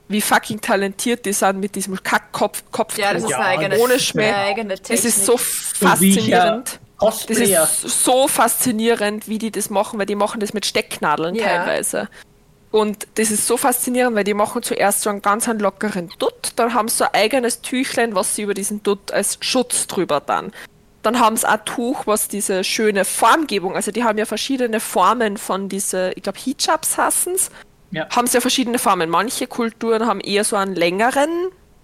Speaker 3: wie fucking talentiert die sind mit diesem Kackkopf, Kopftuch.
Speaker 1: Ja, das ist
Speaker 2: Ja,
Speaker 1: eine eigene,
Speaker 3: ohne Schmäh.
Speaker 1: eine eigene Technik.
Speaker 3: Das ist so
Speaker 2: so wie ich ja
Speaker 3: faszinierend. Das
Speaker 2: Cosplayer.
Speaker 3: ist so faszinierend, wie die das machen, weil die machen das mit Stecknadeln
Speaker 1: Ja.
Speaker 3: teilweise. Und das ist so faszinierend, weil die machen zuerst so einen ganz einen lockeren Dutt, dann haben sie so ein eigenes Tüchlein, was sie über diesen Dutt als Schutz drüber dann. Dann haben sie ein Tuch, was diese schöne Formgebung, also die haben ja verschiedene Formen von diese, ich glaube Hijabs hassen's,
Speaker 2: Ja.
Speaker 3: haben sie ja verschiedene Formen. Manche Kulturen haben eher so einen längeren,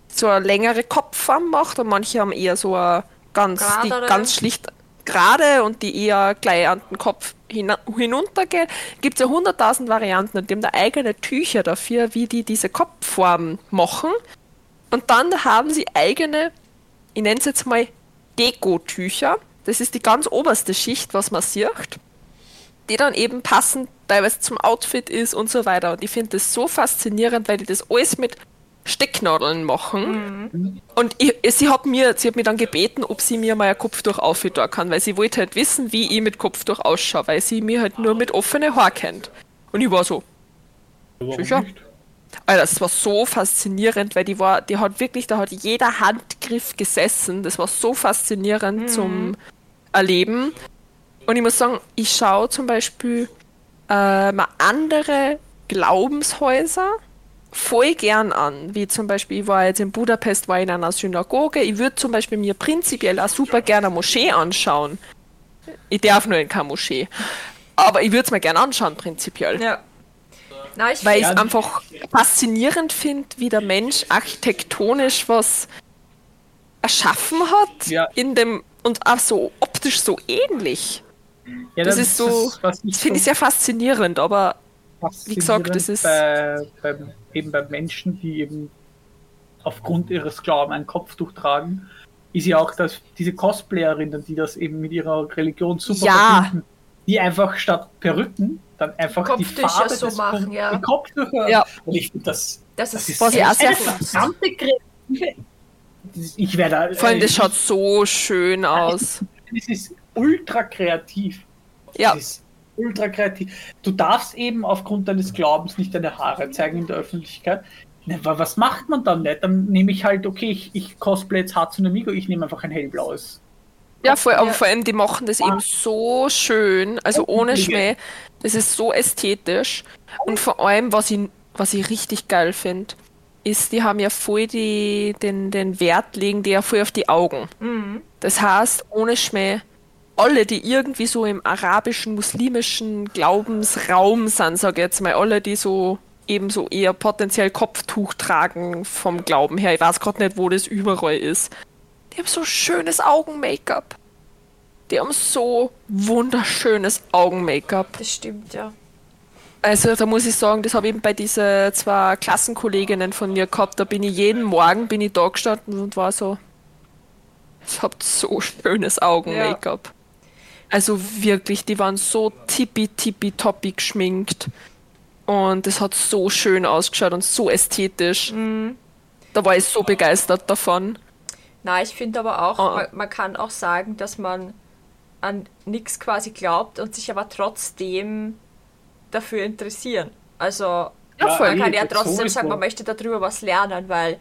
Speaker 3: so eine längere Kopfform gemacht und manche haben eher so eine ganz, die ganz schlicht gerade und die eher gleich an den Kopf hina- hinuntergehen. Gibt es ja hunderttausend Varianten und die haben da eigene Tücher dafür, wie die diese Kopfform machen. Und dann haben sie eigene, ich nenne es jetzt mal Dekotücher. Das ist die ganz oberste Schicht, was man sieht. Die dann eben passend teilweise zum Outfit ist und so weiter. Und ich finde das so faszinierend, weil die das alles mit Stecknadeln machen. Und ich, sie, hat mir, sie hat mir dann gebeten, ob sie mir mal ein Kopftuch aufhören kann, weil sie wollte halt wissen, wie ich mit Kopftuch ausschaue, weil sie mir halt nur mit offenen Haar kennt. Und ich war so,
Speaker 2: Warum
Speaker 3: Sicher.
Speaker 2: nicht?
Speaker 3: Alter, das war so faszinierend, weil die war, die hat wirklich, da hat jeder Handgriff gesessen. Das war so faszinierend zum Erleben. Und ich muss sagen, ich schaue zum Beispiel äh, mal andere Glaubenshäuser voll gern an. Wie zum Beispiel, ich war jetzt in Budapest, war in einer Synagoge. Ich würde zum Beispiel mir prinzipiell auch super gerne eine Moschee anschauen. Ich darf nur in keine Moschee. Aber ich würde es mir gerne anschauen, prinzipiell.
Speaker 1: Ja. Na, ich
Speaker 3: Weil ich es einfach faszinierend finde, wie der Mensch architektonisch was erschaffen hat
Speaker 2: Ja.
Speaker 3: in dem und auch so optisch so ähnlich.
Speaker 2: Ja,
Speaker 3: Das ist so-
Speaker 2: ich
Speaker 3: Das finde ich sehr faszinierend, aber
Speaker 2: faszinierend
Speaker 3: gesagt, das ist-
Speaker 2: bei, beim, eben bei Menschen, die eben aufgrund ihres Glaubens ein Kopftuch tragen, ist ja auch, dass diese Cosplayerinnen, die das eben mit ihrer Religion super
Speaker 3: Ja.
Speaker 2: verbinden, die einfach statt Perücken dann einfach die
Speaker 1: Kopftücher
Speaker 2: Farbe
Speaker 1: so
Speaker 2: des
Speaker 1: machen, ja.
Speaker 2: die Kopftücher.
Speaker 3: Ja.
Speaker 2: Und ich finde das,
Speaker 1: das
Speaker 2: das
Speaker 1: ist,
Speaker 2: ist,
Speaker 3: ich auch
Speaker 2: eine
Speaker 3: sehr-
Speaker 2: verdammte. Ich werde
Speaker 3: vor allem das
Speaker 2: äh,
Speaker 3: schaut so schön aus.
Speaker 2: es ist ultra kreativ.
Speaker 3: Ja.
Speaker 2: Es ist ultra kreativ. Du darfst eben aufgrund deines Glaubens nicht deine Haare zeigen in der Öffentlichkeit. Ne, wa- Was macht man dann nicht? Dann nehme ich halt, okay, ich, ich cosplay jetzt Hatsune Migo, ich nehme einfach ein hellblaues.
Speaker 3: Ja, vor, aber
Speaker 1: Ja.
Speaker 3: vor allem, die machen das eben so schön, also ohne. Schmäh. Das ist so ästhetisch. Und vor allem, was ich, was ich richtig geil finde, ist, die haben ja voll die, den, den Wert legen die ja voll auf die Augen. Das heißt, ohne Schmäh, alle, die irgendwie so im arabischen, muslimischen Glaubensraum sind, sag ich jetzt mal, alle, die so eben so eher potenziell Kopftuch tragen vom Glauben her, ich weiß gerade nicht, wo das überall ist, die haben so schönes Augen-Make-up. Die haben so wunderschönes Augen-Make-up.
Speaker 1: das stimmt, ja.
Speaker 3: Also da muss ich sagen, das habe ich eben bei diesen zwei Klassenkolleginnen von mir gehabt. Da bin ich jeden Morgen bin ich da gestanden und war so, ich habt so schönes Augen-Make-up. Also wirklich, die waren so tippi-tippi-toppi geschminkt. Und es hat so schön ausgeschaut und so ästhetisch. Da war ich so begeistert davon.
Speaker 1: Na, ich finde aber auch,
Speaker 3: Oh.
Speaker 1: man, man kann auch sagen, dass man an nichts quasi glaubt und sich aber trotzdem dafür interessieren. Also
Speaker 3: Ja,
Speaker 1: man kann ja trotzdem sagen, man möchte darüber was lernen, weil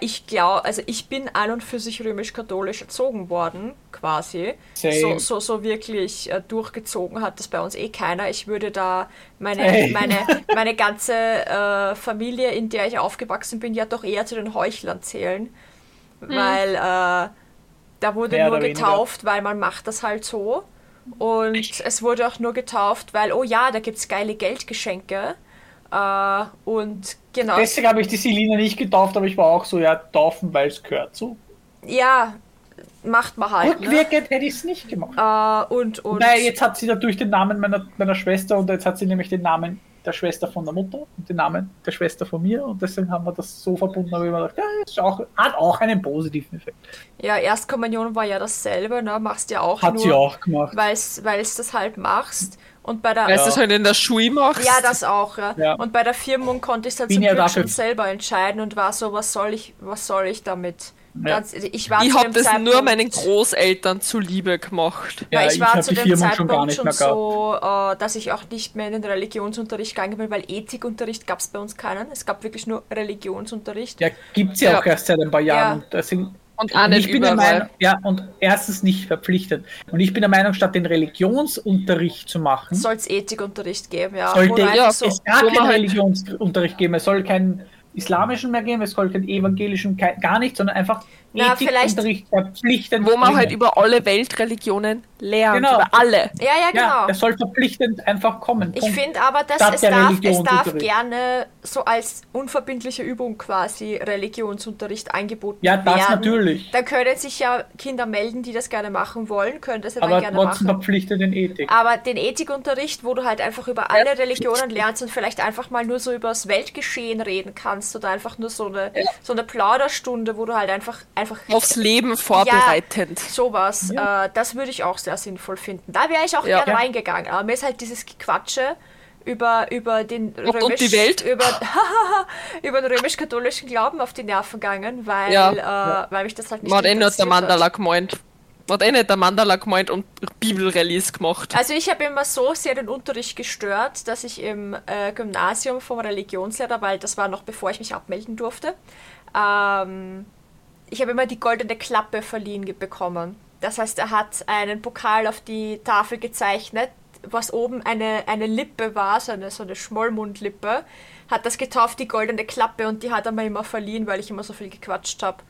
Speaker 1: ich glaube, also ich bin an und für sich römisch-katholisch erzogen worden, quasi. So, so, so wirklich äh, durchgezogen hat das bei uns eh keiner. Ich würde da meine,
Speaker 2: Hey.
Speaker 1: meine, meine ganze äh, Familie, in der ich aufgewachsen bin, ja doch eher zu den Heuchlern zählen. Weil äh, da wurde
Speaker 2: Mehr
Speaker 1: nur
Speaker 2: oder weniger.
Speaker 1: getauft, weil man macht das halt so. Und es wurde auch nur getauft, weil, oh ja, da gibt es geile Geldgeschenke. Äh, und genau,
Speaker 2: Deswegen habe ich die Selina nicht getauft, aber ich war auch so, ja, taufen, weil es gehört so.
Speaker 1: ja, macht man halt. Ne?
Speaker 2: Rückwirkend hätte ich es nicht gemacht.
Speaker 1: Äh, und, und
Speaker 2: Nein, jetzt hat sie dadurch den Namen meiner, meiner Schwester und jetzt hat sie nämlich den Namen der Schwester von der Mutter und den Namen der Schwester von mir und deswegen haben wir das so verbunden, aber ich mir gedacht, ja, ist auch, hat auch einen positiven Effekt.
Speaker 1: ja, Erstkommunion war ja dasselbe, ne? Machst ja auch
Speaker 2: Hat
Speaker 1: nur,
Speaker 2: sie auch gemacht.
Speaker 1: weil es das halt machst. Und bei der
Speaker 3: Weil du das halt in der Schule machst.
Speaker 1: Ja, das auch, ja.
Speaker 2: Ja.
Speaker 1: Und bei der Firmung konnte ich dann
Speaker 2: Bin
Speaker 1: zum
Speaker 2: ja
Speaker 1: Glück schon selber entscheiden und war so, was soll ich, was soll ich damit?
Speaker 2: Ja.
Speaker 1: Ganz, ich war
Speaker 3: ich habe das
Speaker 1: Zeitpunkt,
Speaker 3: nur meinen Großeltern zuliebe gemacht.
Speaker 1: weil
Speaker 2: Ja,
Speaker 1: ich
Speaker 2: ich
Speaker 1: war
Speaker 2: hab
Speaker 1: zu
Speaker 2: die
Speaker 1: dem
Speaker 2: Firmung schon
Speaker 1: Zeitpunkt
Speaker 2: gar nicht
Speaker 1: schon,
Speaker 2: mehr gehabt.
Speaker 1: so, äh, dass ich auch nicht mehr in den Religionsunterricht gegangen bin, weil Ethikunterricht gab es bei uns keinen. Es gab wirklich nur Religionsunterricht.
Speaker 2: Ja, gibt es ja,
Speaker 3: Ja.
Speaker 2: auch erst seit ein paar Jahren.
Speaker 1: Ja.
Speaker 2: Und, deswegen,
Speaker 3: Und nicht
Speaker 2: ich bin der. Meinung, ja, und erstens nicht verpflichtend. Und ich bin der Meinung, statt den Religionsunterricht zu machen,
Speaker 1: Soll es Ethikunterricht geben, ja.
Speaker 2: sollte
Speaker 3: ja,
Speaker 1: so,
Speaker 2: es gar
Speaker 3: wo
Speaker 2: keinen Religionsunterricht geben. Es soll keinen islamischen mehr geben, es soll keinen evangelischen, kein, gar nicht, sondern einfach
Speaker 1: Na, vielleicht-
Speaker 2: Ethikunterricht verpflichtend.
Speaker 3: Wo man
Speaker 2: bringen.
Speaker 3: halt über alle Weltreligionen lernt.
Speaker 2: Genau.
Speaker 3: Über alle.
Speaker 1: ja, ja, genau.
Speaker 2: Ja, es soll verpflichtend einfach kommen.
Speaker 1: Ich
Speaker 2: Punkt.
Speaker 1: finde aber, dass
Speaker 2: Statt
Speaker 1: es darf, es darf gerne so als unverbindliche Übung quasi Religionsunterricht angeboten
Speaker 2: Ja, das
Speaker 1: werden.
Speaker 2: natürlich.
Speaker 1: Da können sich ja Kinder melden, die das gerne machen wollen, können das ja dann
Speaker 2: aber
Speaker 1: gerne
Speaker 2: trotzdem
Speaker 1: machen.
Speaker 2: verpflichtet in Ethik.
Speaker 1: Aber den Ethikunterricht, wo du halt einfach über alle Religionen lernst und vielleicht einfach mal nur so über das Weltgeschehen reden kannst kannst oder einfach nur so eine, so eine Plauderstunde, wo du halt einfach, einfach
Speaker 3: Aufs Leben vorbereitend.
Speaker 1: sowas, äh, das würde ich auch sehr sinnvoll finden. Da wäre ich auch
Speaker 3: Ja.
Speaker 1: gerne reingegangen. Aber mir ist halt dieses Gequatsche über, über den
Speaker 3: Gott und die Welt.
Speaker 1: über, über den römisch-katholischen Glauben auf die Nerven gegangen, weil,
Speaker 3: Ja.
Speaker 1: Äh, weil mich das halt nicht
Speaker 3: Man hat eh nicht der
Speaker 1: interessiert
Speaker 3: Mandala
Speaker 1: hat.
Speaker 3: gemeint. Man hat eh nicht der Mandala gemeint und Bibelrelease gemacht.
Speaker 1: Also ich habe immer so sehr den Unterricht gestört, dass ich im äh, Gymnasium vom Religionslehrer, weil das war noch bevor ich mich abmelden durfte, ähm, ich habe immer die goldene Klappe verliehen bekommen. Das heißt, er hat einen Pokal auf die Tafel gezeichnet, was oben eine, eine Lippe war, so eine, so eine Schmollmundlippe, hat das getauft, die goldene Klappe, und die hat er mir immer verliehen, weil ich immer so viel gequatscht habe.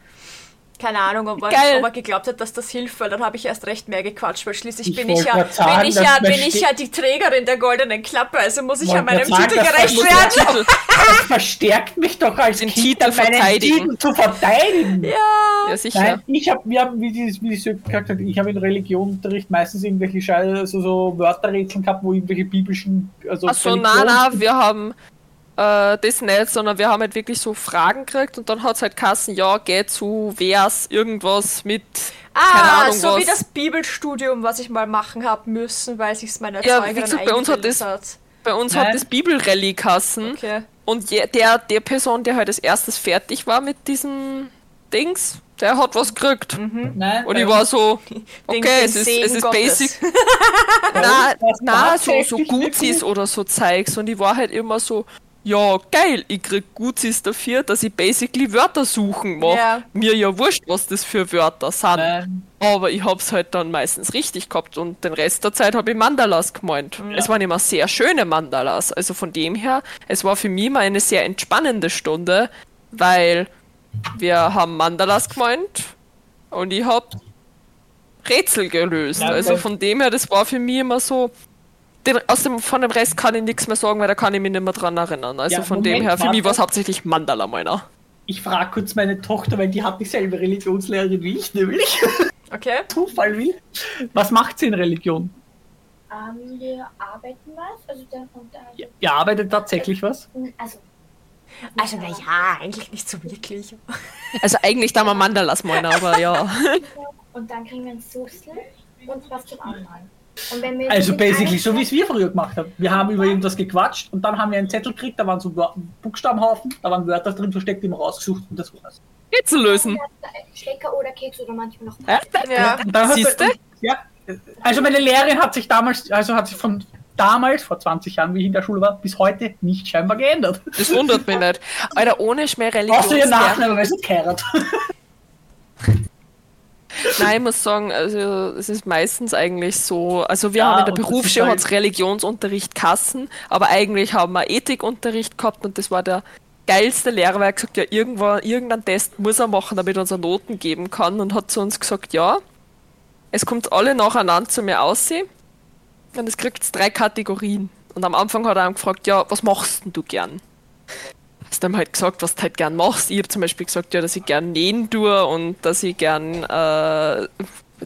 Speaker 1: Keine Ahnung, ob er, ob er geglaubt hat, dass das hilft, weil dann habe ich erst recht mehr gequatscht, weil schließlich
Speaker 2: Ich
Speaker 1: bin ich ja,
Speaker 2: sagen,
Speaker 1: bin ich ja, bin ich ja die Trägerin der goldenen Klappe, also muss ich ja meinem
Speaker 2: sagen,
Speaker 1: Titel gerecht werden.
Speaker 2: Das verstärkt mich doch als
Speaker 3: Den
Speaker 2: Kind,
Speaker 3: Titel
Speaker 2: meinen. Titel zu verteidigen.
Speaker 1: Ja,
Speaker 3: Ja, sicher.
Speaker 2: Nein, ich habe, wir haben, wie die, wie die gesagt hat, ich habe in Religionsunterricht meistens irgendwelche Scheiße, also so Wörterrätsel gehabt, wo irgendwelche biblischen, also
Speaker 3: Achso, nein, nein, wir haben äh, das nicht, sondern wir haben halt wirklich so Fragen gekriegt und dann hat es halt Kassen, ja, geh zu Vers, irgendwas mit, keine
Speaker 1: ah,
Speaker 3: Ahnung
Speaker 1: so
Speaker 3: was.
Speaker 1: wie das Bibelstudium, was ich mal machen habe müssen, weil sich's meiner
Speaker 3: Ja, wie
Speaker 1: Erzeugerin
Speaker 3: gesagt, bei uns hat das-
Speaker 1: hat.
Speaker 3: Bei uns
Speaker 2: Nein.
Speaker 3: hat das Bibelrallye Kassen
Speaker 1: Okay.
Speaker 3: und je, der, der Person, der halt als erstes fertig war mit diesen Dings, der hat was gekriegt.
Speaker 2: Nein,
Speaker 3: Und ich war so, okay,
Speaker 1: den
Speaker 3: es ist, es ist
Speaker 1: Gottes.
Speaker 3: basic. Na, na, so, so
Speaker 2: wirklich-
Speaker 3: oder so Zeugs. Und ich war halt immer so, ja, geil, ich krieg Guzis dafür, dass ich basically Wörter suchen mache.
Speaker 1: Ja.
Speaker 3: Mir ja wurscht, was das für Wörter sind.
Speaker 2: Nein,
Speaker 3: Aber ich hab's halt dann meistens richtig gehabt und den Rest der Zeit habe ich Mandalas gemeint. Es waren immer sehr schöne Mandalas. Also von dem her, es war für mich mal eine sehr entspannende Stunde, weil wir haben Mandalas gemeint und ich hab Rätsel gelöst.
Speaker 2: Ja,
Speaker 3: also von dem her, das war für mich immer so. Den, aus dem, von dem Rest kann ich nichts mehr sagen, weil da kann ich mich nicht mehr dran erinnern. Also
Speaker 2: Ja,
Speaker 3: von dem
Speaker 2: Moment,
Speaker 3: her, für mich war es hauptsächlich Mandala meiner.
Speaker 2: ich frage kurz meine Tochter, weil die hat dieselbe Religionslehrerin wie ich, nämlich.
Speaker 1: Okay.
Speaker 2: Zufall will. Was macht sie in Religion?
Speaker 5: Ähm, wir arbeiten was, also der und der,
Speaker 2: Ihr ihr arbeitet tatsächlich was?
Speaker 5: also,
Speaker 1: Also, naja, eigentlich nicht so wirklich.
Speaker 3: Also eigentlich da mal Mandalas meiner, aber ja.
Speaker 5: und dann kriegen wir ein Soßle und was zum Anmalen. Und wenn wir
Speaker 2: Also basically, so wie es wir früher gemacht haben. Wir haben über irgendwas gequatscht und dann haben wir einen Zettel gekriegt, da waren so Buchstabenhaufen, da waren Wörter drin versteckt, die wir rausgesucht und das war's.
Speaker 3: Rätsel lösen.
Speaker 5: Stecker oder Keks oder manchmal noch
Speaker 3: Ja?
Speaker 1: Ja.
Speaker 3: Siehste?
Speaker 2: Ja. Also meine Lehrerin hat sich damals, also hat sich von damals, vor 20 Jahren, wie ich in der Schule war, bis heute nicht scheinbar geändert.
Speaker 3: Das wundert mich nicht. Alter, ohne Schmäh
Speaker 2: Außer ihr. Nachname, weil sie geheiratet.
Speaker 3: Nein, ich muss sagen, also es ist meistens eigentlich so, also wir
Speaker 2: Ja,
Speaker 3: haben in der Berufsschule
Speaker 2: halt-
Speaker 3: Religionsunterricht Kassen, aber eigentlich haben wir Ethikunterricht gehabt und das war der geilste Lehrer, weil er gesagt ja, irgendwann, irgendeinen Test muss er machen, damit er uns Noten geben kann und hat zu uns gesagt, ja, es kommt alle nacheinander zu mir aussehen und es kriegt drei Kategorien. Und am Anfang hat er ihn gefragt, ja, was machst denn du gern? Hast ihm halt gesagt, was du halt gern machst. Ich habe zum Beispiel gesagt, ja, dass ich gern nähen tue und dass ich gern äh,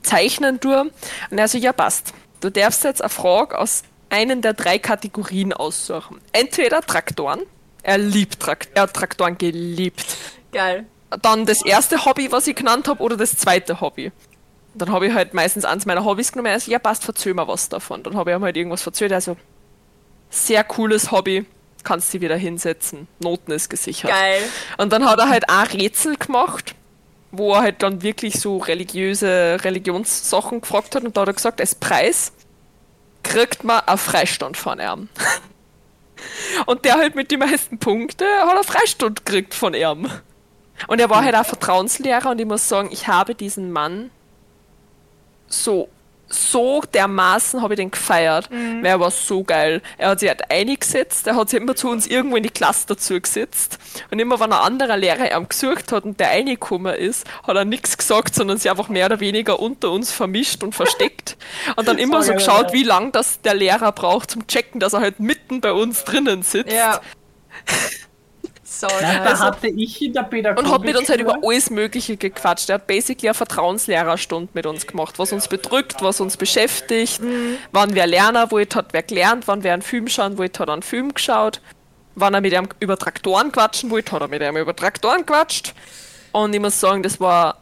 Speaker 3: zeichnen tue. Und er so, ja, passt. Du darfst jetzt eine Frage aus einen der drei Kategorien aussuchen. Entweder Traktoren. Er liebt Trakt er hat Traktoren geliebt.
Speaker 1: Geil.
Speaker 3: Dann das erste Hobby, was ich genannt habe, oder das zweite Hobby. Dann habe ich halt meistens eins meiner Hobbys genommen. Er so, ja, passt, verzöh mir was davon. Dann habe ich ihm halt irgendwas verzögert. Also, sehr cooles Hobby. Kannst dich wieder hinsetzen. Noten ist gesichert.
Speaker 1: Geil.
Speaker 3: Und dann hat er halt auch Rätsel gemacht, wo er halt dann wirklich so religiöse Religionssachen gefragt hat. Und da hat er gesagt, als Preis kriegt man einen Freistand von ihm. Und der halt mit den meisten Punkten hat er Freistand gekriegt von ihm. Und er war halt auch Vertrauenslehrer und ich muss sagen, ich habe diesen Mann so, so dermaßen habe ich den gefeiert, weil er war so geil. Er hat sich halt eingesetzt, er hat sich immer zu uns irgendwo in die Klasse dazu gesetzt und immer wenn ein anderer Lehrer ihn gesucht hat und der reingekommen ist, hat er nichts gesagt, sondern sich einfach mehr oder weniger unter uns vermischt und versteckt und dann immer so geschaut, wie lang das der Lehrer braucht zum Checken, dass er halt mitten bei uns drinnen sitzt.
Speaker 1: Ja. So,
Speaker 2: Nein, da hatte ich in der Pädagogik...
Speaker 3: Und hat mit uns halt über alles Mögliche gequatscht. Er hat basically eine Vertrauenslehrerstunde mit uns gemacht, was uns bedrückt, was uns beschäftigt, wann wer Lerner wollte, hat wer gelernt, wann wer einen Film schauen wollte, hat einen Film geschaut. wenn er mit ihm über Traktoren quatschen wollte, hat er mit ihm über Traktoren quatscht. Und ich muss sagen, das war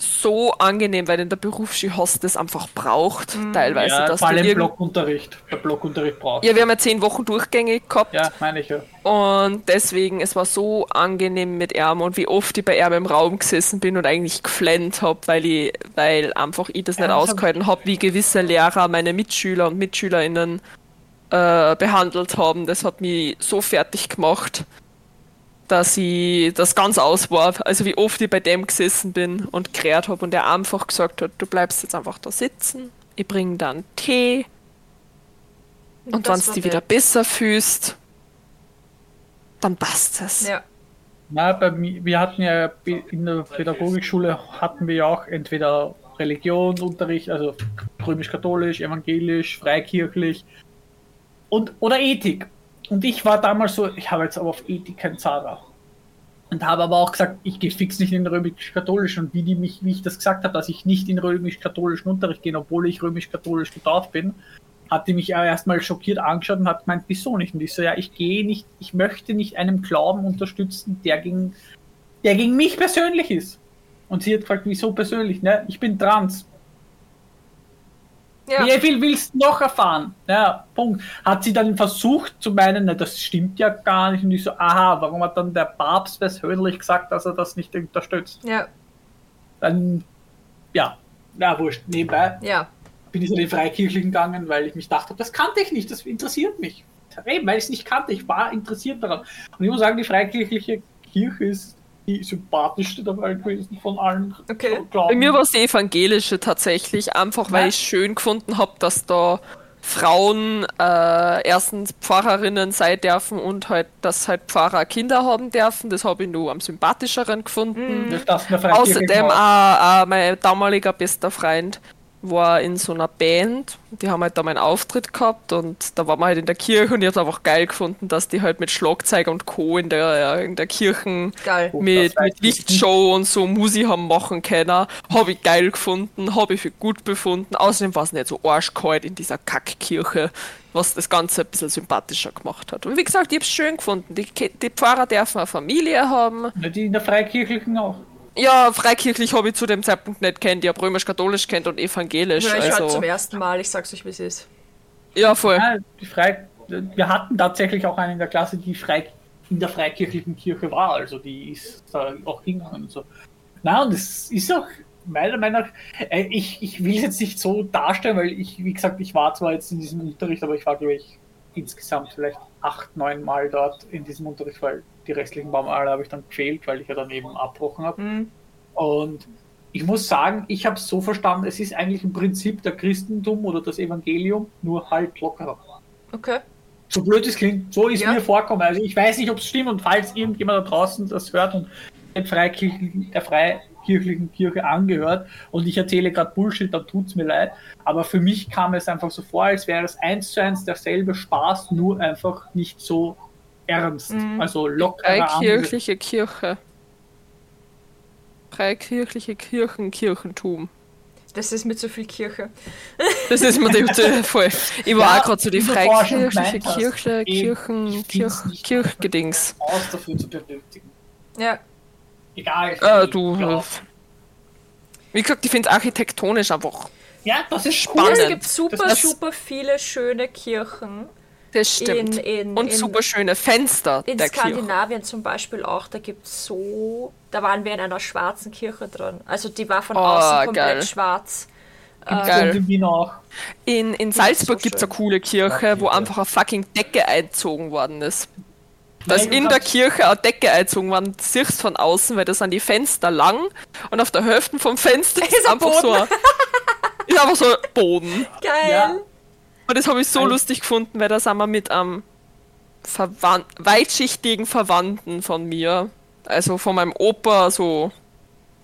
Speaker 3: so angenehm, weil in der Berufsschule hast du das einfach braucht, teilweise.
Speaker 2: ja,
Speaker 3: dass
Speaker 2: vor allem Blockunterricht. Der Blockunterricht braucht.
Speaker 3: ja, wir haben ja zehn Wochen durchgängig gehabt.
Speaker 2: Ja, meine ich ja.
Speaker 3: Und deswegen, es war so angenehm mit ihm und wie oft ich bei ihm im Raum gesessen bin und eigentlich geflennt habe, weil ich, weil einfach ich das nicht
Speaker 2: Ja, hab-
Speaker 3: ausgehalten habe, wie gewisse Lehrer meine Mitschüler und MitschülerInnen äh, behandelt haben. Das hat mich so fertig gemacht, dass ich das ganz aus war. Also wie oft ich bei dem gesessen bin und gerät habe und er einfach gesagt hat, du bleibst jetzt einfach da sitzen, ich bringe dann Tee und
Speaker 1: das
Speaker 3: wenn es dich
Speaker 1: der-
Speaker 3: wieder besser fühlst, dann passt es.
Speaker 1: Ja.
Speaker 2: Na, bei mir, wir hatten ja in der Pädagogikschule hatten wir ja auch entweder Religionsunterricht, also römisch-katholisch, evangelisch, freikirchlich und oder Ethik. Und ich war damals so, ich habe jetzt aber auf Ethik kein Zara. Und habe aber auch gesagt, ich gehe fix nicht in den römisch-katholischen. Und wie, die mich, wie ich das gesagt habe, dass ich nicht in römisch-katholischen Unterricht gehe, obwohl ich römisch-katholisch getauft bin, hat die mich erstmal schockiert angeschaut und hat gemeint, wieso nicht? Und ich so, ja, ich gehe nicht, ich möchte nicht einem Glauben unterstützen, der gegen, der gegen mich persönlich ist. Und sie hat gefragt, wieso persönlich? Ne? Ich bin trans.
Speaker 1: Ja.
Speaker 2: Wie viel willst du noch erfahren? Ja, Punkt. Hat sie dann versucht zu meinen, na, das stimmt ja gar nicht. Und ich so, aha, warum hat dann der Papst persönlich gesagt, dass er das nicht unterstützt?
Speaker 1: Ja.
Speaker 2: Dann, ja, na wurscht, nebenbei
Speaker 1: Ja.
Speaker 2: bin ich zu den Freikirchlichen gegangen, weil ich mich dachte, das kannte ich nicht, das interessiert mich. Eben, weil ich es nicht kannte, ich war interessiert daran. Und ich muss sagen, die freikirchliche Kirche ist die sympathischste dabei gewesen von allen.
Speaker 1: Okay.
Speaker 3: Bei mir war es die evangelische tatsächlich, einfach weil
Speaker 2: Ja.
Speaker 3: ich schön gefunden habe, dass da Frauen äh, erstens Pfarrerinnen sein dürfen und halt, dass halt Pfarrer Kinder haben dürfen. Das habe ich nur am sympathischeren gefunden.
Speaker 2: Freikirche
Speaker 3: Außerdem
Speaker 2: auch,
Speaker 3: auch mein damaliger bester Freund war in so einer Band. Die haben halt da meinen Auftritt gehabt und da waren wir halt in der Kirche und ich habe einfach geil gefunden, dass die halt mit Schlagzeug und Co. in der, in der Kirchen
Speaker 1: Geil.
Speaker 3: Mit, mit
Speaker 2: ich
Speaker 3: Lichtshow und so Musi haben machen können. Habe ich geil gefunden, habe ich für gut befunden. Außerdem war es nicht so arschkalt in dieser Kackkirche, was das Ganze ein bisschen sympathischer gemacht hat. Und wie gesagt, ich habe es schön gefunden. Die, die Pfarrer dürfen eine Familie haben.
Speaker 2: Die in der Freikirchlichen auch.
Speaker 3: Ja, freikirchlich habe ich zu dem Zeitpunkt nicht kennt. Ich habe römisch-katholisch kennt und evangelisch.
Speaker 1: Ja, ich halt
Speaker 3: also,
Speaker 1: zum ersten Mal, ich sag's euch, wie es ist.
Speaker 3: ja, voll.
Speaker 2: Ja, die Frei wir hatten tatsächlich auch einen in der Klasse, die frei in der freikirchlichen Kirche war, also die ist da auch hingegangen und so. Na, und es ist auch meiner Meinung nach, äh, ich, ich will es jetzt nicht so darstellen, weil ich, wie gesagt, ich war zwar jetzt in diesem Unterricht, aber ich war, glaube ich, insgesamt vielleicht acht, neun Mal dort in diesem Unterricht, weil die restlichen Male habe ich dann gefehlt, weil ich ja dann eben abgebrochen habe.
Speaker 1: Hm.
Speaker 2: Und ich muss sagen, ich habe es so verstanden, es ist eigentlich im Prinzip der Christentum oder das Evangelium, nur halt lockerer.
Speaker 1: Okay.
Speaker 2: So blöd es klingt, so ist
Speaker 1: Ja.
Speaker 2: mir vorkommen. Also ich weiß nicht, ob es stimmt und falls irgendjemand da draußen das hört und der freikirchlichen, der freikirchlichen Kirche angehört und ich erzähle gerade Bullshit, dann tut's mir leid. Aber für mich kam es einfach so vor, als wäre es eins zu eins derselbe Spaß, nur einfach nicht so ernst.
Speaker 1: Mhm.
Speaker 2: Also lockerer.
Speaker 3: Freikirchliche Kirche. Freikirchliche Kirchen, Kirchentum.
Speaker 1: Das ist mit so viel Kirche.
Speaker 3: Das ist mir die, voll. Ich war
Speaker 2: Ja,
Speaker 3: auch gerade so die freikirchliche Kirche, Kirchen, Kirch, Kirchgedings.
Speaker 2: Aus dafür zu benötigen.
Speaker 1: Ja.
Speaker 2: Egal.
Speaker 3: Äh, du. Wie gesagt, ich finde es architektonisch einfach.
Speaker 2: ja das ist
Speaker 3: Spannend.
Speaker 1: Es
Speaker 2: cool.
Speaker 1: gibt super,
Speaker 2: Das-
Speaker 1: super viele schöne Kirchen.
Speaker 3: Das stimmt.
Speaker 1: In, in,
Speaker 3: Und
Speaker 1: in,
Speaker 3: super schöne Fenster
Speaker 1: in
Speaker 3: der Kirche.
Speaker 1: Skandinavien zum Beispiel auch, da gibt es so. Da waren wir in einer schwarzen Kirche drin. Also die war von
Speaker 3: Oh,
Speaker 1: außen komplett
Speaker 3: geil.
Speaker 1: schwarz.
Speaker 2: Und in Wien auch.
Speaker 3: In, in Salzburg
Speaker 1: so
Speaker 3: gibt es eine coole Kirche, wo einfach eine fucking Decke einzogen worden ist. Da ist in der Kirche eine Decke einzogen worden, du siehst von außen, weil das sind die Fenster lang und auf der Hälfte vom Fenster ist,
Speaker 1: ein
Speaker 3: einfach so ein, ist einfach so ein Boden.
Speaker 1: Geil!
Speaker 2: Ja.
Speaker 3: Und das habe ich so
Speaker 2: Also-
Speaker 3: lustig gefunden, weil da sind wir mit einem Verwan weitschichtigen Verwandten von mir, also von meinem Opa, so,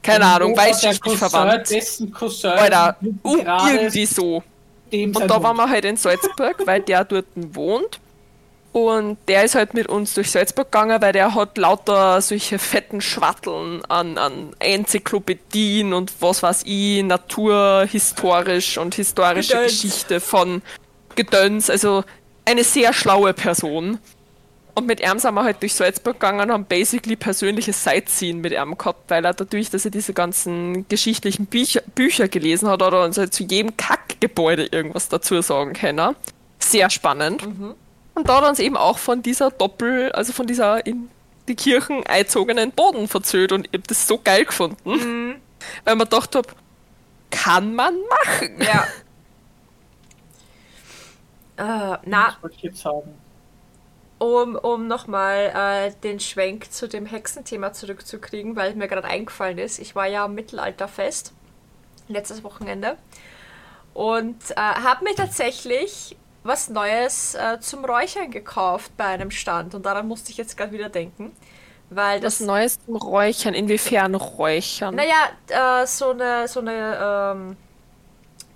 Speaker 3: keine Ahnung,
Speaker 2: Opa,
Speaker 3: weitschichtig
Speaker 2: Cousin,
Speaker 3: verwandt.
Speaker 2: Dessen Cousin
Speaker 3: Alter,
Speaker 2: gerade
Speaker 3: irgendwie so. Und da waren wir halt in Salzburg, weil der dort wohnt. Und der ist halt mit uns durch Salzburg gegangen, weil der hat lauter solche fetten Schwatteln an, an Enzyklopädien und was weiß ich, naturhistorisch und historische
Speaker 1: Gedöns.
Speaker 3: Geschichte von Gedöns. Also eine sehr schlaue Person. Und mit ihm sind wir halt durch Salzburg gegangen und haben basically persönliches Sightseeing mit ihm gehabt, weil er dadurch, dass er diese ganzen geschichtlichen Bücher, Bücher gelesen hat, hat er uns halt zu jedem Kackgebäude irgendwas dazu sagen können. Sehr spannend. Und da hat uns eben auch von dieser Doppel, also von dieser in die Kirchen eingezogenen Boden verzögert und ich hab das so geil gefunden. Weil man gedacht hab, kann man machen.
Speaker 1: Ja. äh, na, um, um nochmal äh, den Schwenk zu dem Hexenthema zurückzukriegen, weil mir gerade eingefallen ist, ich war ja am Mittelalterfest letztes Wochenende und äh, habe mir tatsächlich was Neues äh, zum Räuchern gekauft bei einem Stand und daran musste ich jetzt gerade wieder denken, weil
Speaker 3: Das
Speaker 1: das,
Speaker 3: Neues zum Räuchern, inwiefern Räuchern?
Speaker 1: naja, äh, so eine, so eine ähm,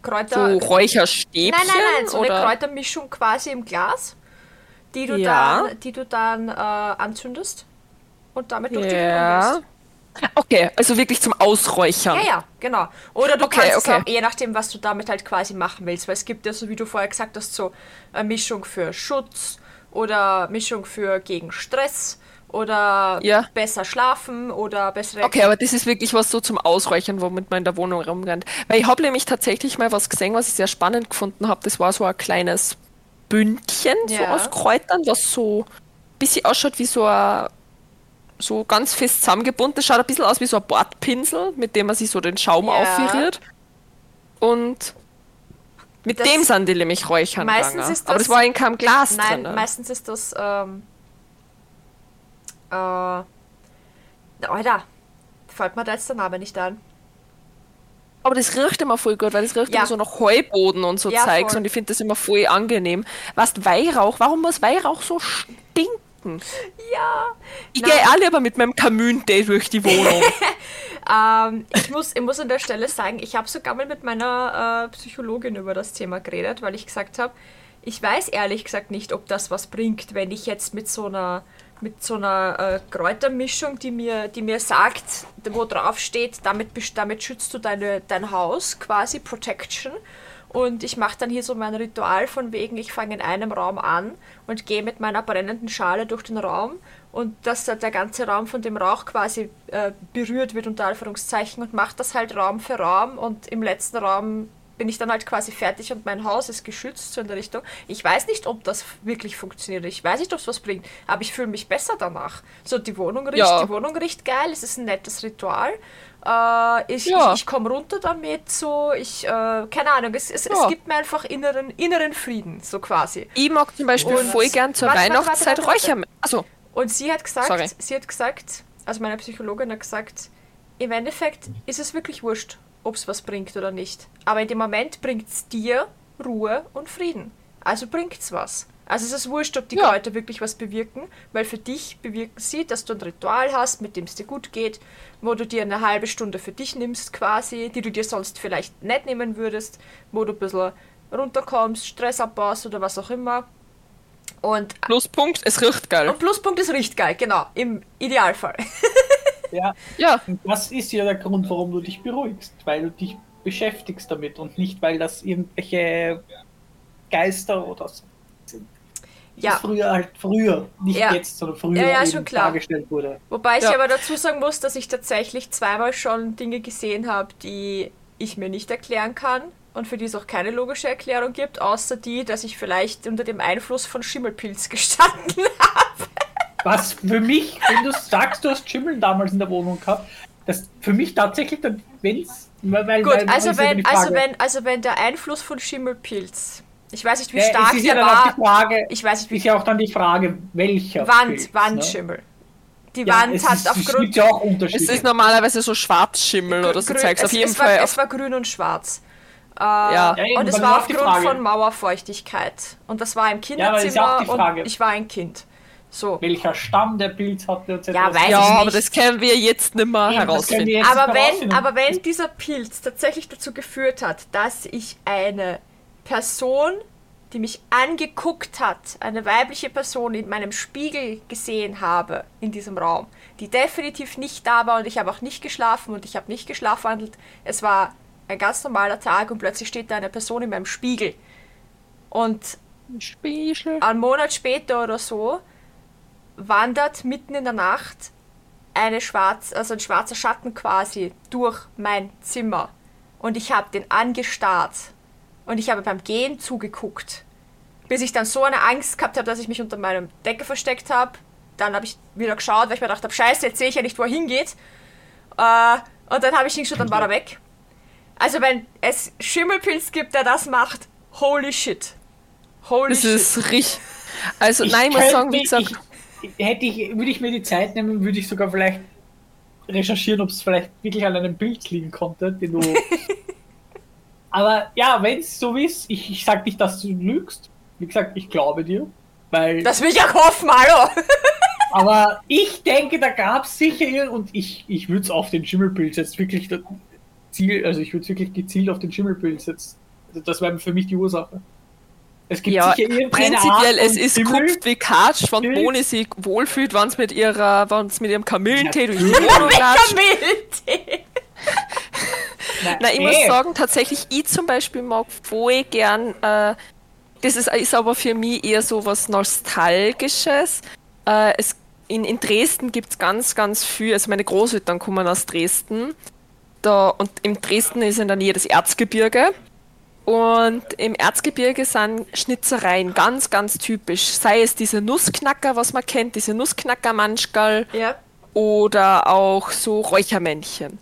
Speaker 1: Kräuter...
Speaker 3: so Räucherstäbchen?
Speaker 1: Nein, nein, nein, so
Speaker 3: oder?
Speaker 1: eine Kräutermischung quasi im Glas, die du
Speaker 3: Ja.
Speaker 1: dann, die du dann äh, anzündest und damit durch die Wohnung
Speaker 3: Ja.
Speaker 1: gehst.
Speaker 3: Okay, also wirklich zum Ausräuchern.
Speaker 1: Ja, ja, genau. Oder du
Speaker 3: Okay,
Speaker 1: kannst
Speaker 3: okay.
Speaker 1: es auch, je nachdem, was du damit halt quasi machen willst, weil es gibt ja, so wie du vorher gesagt hast, so eine Mischung für Schutz oder Mischung für gegen Stress oder
Speaker 3: Ja.
Speaker 1: besser schlafen oder bessere
Speaker 3: Okay, aber das ist wirklich was so zum Ausräuchern, womit man in der Wohnung rumrennt. Weil ich habe nämlich tatsächlich mal was gesehen, was ich sehr spannend gefunden habe. Das war so ein kleines Bündchen so
Speaker 1: Ja.
Speaker 3: aus Kräutern, was so ein bisschen ausschaut wie so ein so ganz fest zusammengebunden. Das schaut ein bisschen aus wie so ein Bordpinsel, mit dem man sich so den Schaum
Speaker 1: Ja.
Speaker 3: aufviriert. Und mit
Speaker 1: Das-
Speaker 3: dem sind die nämlich räuchern
Speaker 1: Meistens ist
Speaker 3: Aber
Speaker 1: das-
Speaker 3: das war in keinem Glas
Speaker 1: Nein,
Speaker 3: drin.
Speaker 1: meistens ist das ähm, äh, Alter, fällt mir da jetzt der Name nicht an.
Speaker 3: Aber das riecht immer voll gut, weil das riecht
Speaker 1: Ja.
Speaker 3: immer so nach Heuboden und so
Speaker 1: Ja,
Speaker 3: Zeugs
Speaker 1: voll.
Speaker 3: und ich finde das immer voll angenehm. Was Weihrauch, warum muss Weihrauch so stinken?
Speaker 1: Ja.
Speaker 3: Ich gehe auch lieber mit meinem Kamün-Day durch die Wohnung.
Speaker 1: Ähm, ich, muss, ich muss an der Stelle sagen, ich habe sogar mal mit meiner äh, Psychologin über das Thema geredet, weil ich gesagt habe, ich weiß ehrlich gesagt nicht, ob das was bringt, wenn ich jetzt mit so einer mit so einer äh, Kräutermischung, die mir, die mir sagt, wo drauf steht, damit, damit schützt du deine, dein Haus, quasi Protection. Und ich mache dann hier so mein Ritual von wegen, ich fange in einem Raum an und gehe mit meiner brennenden Schale durch den Raum und dass da der ganze Raum von dem Rauch quasi äh, berührt wird, unter Anführungszeichen, und mache das halt Raum für Raum und im letzten Raum bin ich dann halt quasi fertig und mein Haus ist geschützt, so in der Richtung. Ich weiß nicht, ob das wirklich funktioniert. Ich weiß nicht, ob es was bringt, aber ich fühle mich besser danach. So, die Wohnung riecht,
Speaker 3: Ja.
Speaker 1: die Wohnung riecht geil, es ist ein nettes Ritual. Äh, ich
Speaker 3: Ja.
Speaker 1: ich, ich komme runter damit, so, ich, äh, keine Ahnung, es, es,
Speaker 3: Ja.
Speaker 1: es gibt mir einfach inneren, inneren Frieden, so quasi.
Speaker 3: ich mag zum Beispiel
Speaker 1: Und-
Speaker 3: voll gern zur
Speaker 1: Warte,
Speaker 3: Weihnachtszeit
Speaker 1: warte, warte.
Speaker 3: Räucher. Also,
Speaker 1: Und sie hat gesagt,
Speaker 3: Sorry.
Speaker 1: sie hat gesagt, also meine Psychologin hat gesagt, im Endeffekt ist es wirklich wurscht, ob es was bringt oder nicht. Aber in dem Moment bringt es dir Ruhe und Frieden. Also bringt es was. Also es ist wurscht, ob die
Speaker 3: Ja.
Speaker 1: Kräuter wirklich was bewirken, weil für dich bewirken sie, dass du ein Ritual hast, mit dem es dir gut geht, wo du dir eine halbe Stunde für dich nimmst quasi, die du dir sonst vielleicht nicht nehmen würdest, wo du ein bisschen runterkommst, Stress abbaust oder was auch immer. Und
Speaker 3: Pluspunkt, es riecht geil.
Speaker 1: und Pluspunkt ist riecht geil, genau, im Idealfall.
Speaker 2: Ja,
Speaker 3: Ja,
Speaker 2: und das ist ja der Grund, warum du dich beruhigst, weil du dich beschäftigst damit und nicht, weil das irgendwelche Geister oder so
Speaker 1: Ja.
Speaker 2: früher halt früher, nicht
Speaker 1: Ja.
Speaker 2: jetzt, sondern früher
Speaker 1: Ja, ja,
Speaker 2: eben
Speaker 1: schon klar.
Speaker 2: dargestellt wurde.
Speaker 1: Wobei ich
Speaker 3: Ja.
Speaker 1: aber dazu sagen muss, dass ich tatsächlich zweimal schon Dinge gesehen habe, die ich mir nicht erklären kann und für die es auch keine logische Erklärung gibt, außer die, dass ich vielleicht unter dem Einfluss von Schimmelpilz gestanden habe.
Speaker 2: Was für mich, wenn du sagst, du hast Schimmel damals in der Wohnung gehabt, das für mich tatsächlich weil, weil,
Speaker 1: Gut,
Speaker 2: weil-
Speaker 1: also wenn, also wenn, also wenn der Einfluss von Schimmelpilz, ich weiß nicht, wie
Speaker 2: Ja,
Speaker 1: stark
Speaker 2: ja
Speaker 1: der
Speaker 2: dann auch
Speaker 1: war,
Speaker 2: die Frage,
Speaker 1: ich weiß nicht, wie
Speaker 2: ist ja auch dann die Frage, welcher
Speaker 1: Wand,
Speaker 2: Pilz,
Speaker 1: Wandschimmel. Die
Speaker 2: Ne? Ja,
Speaker 1: Wand
Speaker 2: es
Speaker 1: hat
Speaker 2: ist, Es
Speaker 1: aufgrund
Speaker 2: gibt ja auch
Speaker 3: es ist normalerweise so Schwarzschimmel oder so
Speaker 1: Grün-
Speaker 3: Zeugs. Auf
Speaker 1: es,
Speaker 3: jeden
Speaker 1: es war,
Speaker 3: Fall.
Speaker 1: Es war grün und schwarz. Äh,
Speaker 3: Ja.
Speaker 2: Ja, eben,
Speaker 1: und es war
Speaker 2: die
Speaker 1: aufgrund von Mauerfeuchtigkeit. Und das war im
Speaker 2: Ja, aber das ist ja auch
Speaker 1: Kinderzimmer
Speaker 2: die Frage.
Speaker 1: und ich war ein Kind. So.
Speaker 2: welcher Stamm der Pilz hatte etc.
Speaker 1: Ja, weiß
Speaker 3: ja,
Speaker 1: ich
Speaker 3: aber
Speaker 1: nicht.
Speaker 3: das können wir jetzt nicht mehr
Speaker 2: Eben,
Speaker 3: herausfinden.
Speaker 2: wir jetzt
Speaker 1: Aber
Speaker 2: nicht
Speaker 1: wenn,
Speaker 2: herausfinden.
Speaker 1: aber wenn dieser Pilz tatsächlich dazu geführt hat, dass ich eine Person, die mich angeguckt hat, eine weibliche Person in meinem Spiegel gesehen habe in diesem Raum, die definitiv nicht da war und ich habe auch nicht geschlafen und ich habe nicht geschlafwandelt. Es war ein ganz normaler Tag und plötzlich steht da eine Person in meinem Spiegel. Und
Speaker 3: Spiegel.
Speaker 1: einen Monat später oder so wandert mitten in der Nacht eine schwarz, also ein schwarzer Schatten quasi durch mein Zimmer. Und ich habe den angestarrt. Und ich habe beim Gehen zugeguckt. Bis ich dann so eine Angst gehabt habe, dass ich mich unter meinem Decke versteckt habe. Dann habe ich wieder geschaut, weil ich mir gedacht habe, scheiße, jetzt sehe ich ja nicht, wo er hingeht. Äh, und dann habe ich hingeschaut, dann war er weg. Also wenn es Schimmelpilz gibt, der das macht, holy shit. Holy
Speaker 3: Das
Speaker 1: shit.
Speaker 3: ist richtig. Also,
Speaker 2: Ich
Speaker 3: nein, ich muss sagen, wie gesagt,
Speaker 2: ich, hätte ich, würde ich mir die Zeit nehmen, würde ich sogar vielleicht recherchieren, ob es vielleicht wirklich an einem Bild liegen konnte, den du. Aber ja, wenn es so ist, ich, ich sag nicht, dass du lügst. Wie gesagt, ich glaube dir. Weil,
Speaker 1: Das will ich auch hoffen, hallo!
Speaker 2: aber ich denke, da gab es sicher und ich, ich würde es auf den Schimmelpilz jetzt wirklich Ziel, also ich würde es wirklich gezielt auf den Schimmelpilz jetzt. Also das wäre für mich die Ursache. Es gibt
Speaker 3: ja,
Speaker 2: sicher
Speaker 3: prinzipiell, es ist
Speaker 2: Schimmel.
Speaker 3: kupft wie Katsch, wenn. Boni sich wohlfühlt, wenn es mit ihrer, wenn es mit ihrem Kamillentee durch die. Wohnung.
Speaker 1: Kamillentee!
Speaker 3: Nein, ich
Speaker 2: eh.
Speaker 3: muss sagen, tatsächlich, ich zum Beispiel mag voll gern, äh, das ist, ist aber für mich eher so was Nostalgisches. Äh, es, in, in Dresden gibt es ganz, ganz viel, also meine Großeltern kommen aus Dresden. Da, und in Dresden ist in der Nähe das Erzgebirge. Und im Erzgebirge sind Schnitzereien ganz, ganz typisch. Sei es diese Nussknacker, was man kennt, diese Nussknacker-Manschgal
Speaker 1: Ja.
Speaker 3: oder auch so Räuchermännchen.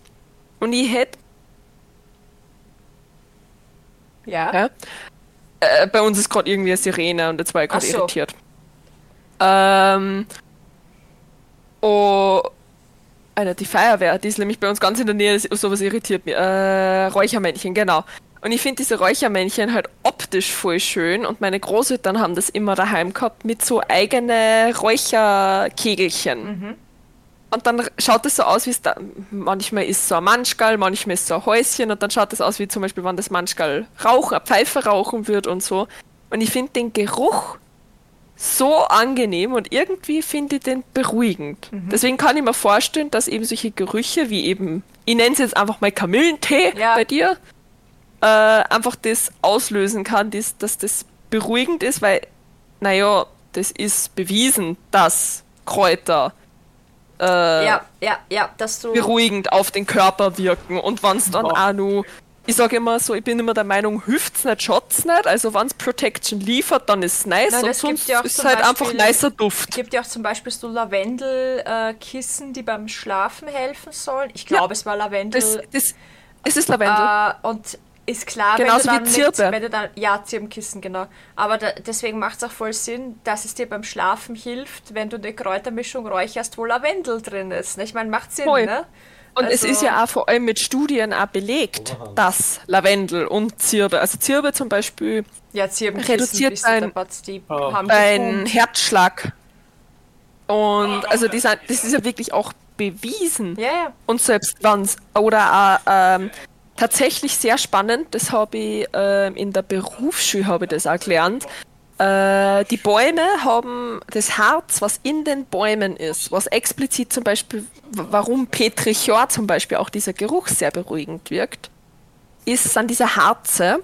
Speaker 3: Und ich hätte
Speaker 1: Ja.
Speaker 3: Ja. Äh, bei uns ist gerade irgendwie eine Sirene und jetzt war ich gerade
Speaker 1: so.
Speaker 3: irritiert. Ähm. Oh. Alter, die Feuerwehr, die ist nämlich bei uns ganz in der Nähe, das- sowas irritiert mich. Äh, Räuchermännchen, genau. Und ich finde diese Räuchermännchen halt optisch voll schön und meine Großeltern haben das immer daheim gehabt mit so eigene Räucherkegelchen. Und dann schaut es so aus, wie es da. Manchmal ist so ein Manschgal, manchmal ist so ein Häuschen und dann schaut es aus wie zum Beispiel, wenn das Manschgal rauchen, eine Pfeife rauchen wird und so. Und ich finde den Geruch so angenehm und irgendwie finde ich den beruhigend. Deswegen kann ich mir vorstellen, dass eben solche Gerüche wie eben, ich nenne es jetzt einfach mal Kamillentee
Speaker 1: Ja.
Speaker 3: bei dir, äh, einfach das auslösen kann, das, dass das beruhigend ist, weil, naja, das ist bewiesen, dass Kräuter äh,
Speaker 1: Ja, ja, ja, dass du.
Speaker 3: beruhigend auf den Körper wirken. Und wenn es dann
Speaker 2: Ja.
Speaker 3: auch nur, ich sage immer so, ich bin immer der Meinung, hilft's nicht, schaut's nicht. Also wenn es Protection liefert, dann ist es nice
Speaker 1: Nein,
Speaker 3: und sonst
Speaker 1: ja
Speaker 3: ist halt
Speaker 1: Beispiel-
Speaker 3: einfach nicer
Speaker 1: Es
Speaker 3: Duft.
Speaker 1: gibt ja auch zum Beispiel so Lavendelkissen, die beim Schlafen helfen sollen. Ich glaube, es war Lavendel.
Speaker 3: Das, das, es ist Lavendel.
Speaker 1: Äh, und ist klar,
Speaker 3: Genauso
Speaker 1: wenn du dann
Speaker 3: wie Zirbe.
Speaker 1: Mit, wenn du dann, ja, Zirbenkissen, genau. Aber da, deswegen macht es auch voll Sinn, dass es dir beim Schlafen hilft, wenn du eine Kräutermischung räucherst, wo Lavendel drin ist. ne? Ich meine, macht Sinn,
Speaker 3: Voll.
Speaker 1: ne?
Speaker 3: und es
Speaker 1: also-
Speaker 3: ist ja auch vor allem mit Studien auch belegt, dass Lavendel und Zirbe, also Zirbe zum Beispiel,
Speaker 1: Ja,
Speaker 3: reduziert dein-
Speaker 2: Oh.
Speaker 3: dein. Herzschlag. Und also die sind, das ist ja wirklich auch bewiesen.
Speaker 1: Ja, ja.
Speaker 3: Und selbst wenn's oder auch ähm, tatsächlich sehr spannend, das habe ich ähm, in der Berufsschule habe ich das auch gelernt. Äh, die Bäume haben das Harz, was in den Bäumen ist, was explizit zum Beispiel, warum Petrichor zum Beispiel auch dieser Geruch sehr beruhigend wirkt, ist, sind diese Harze,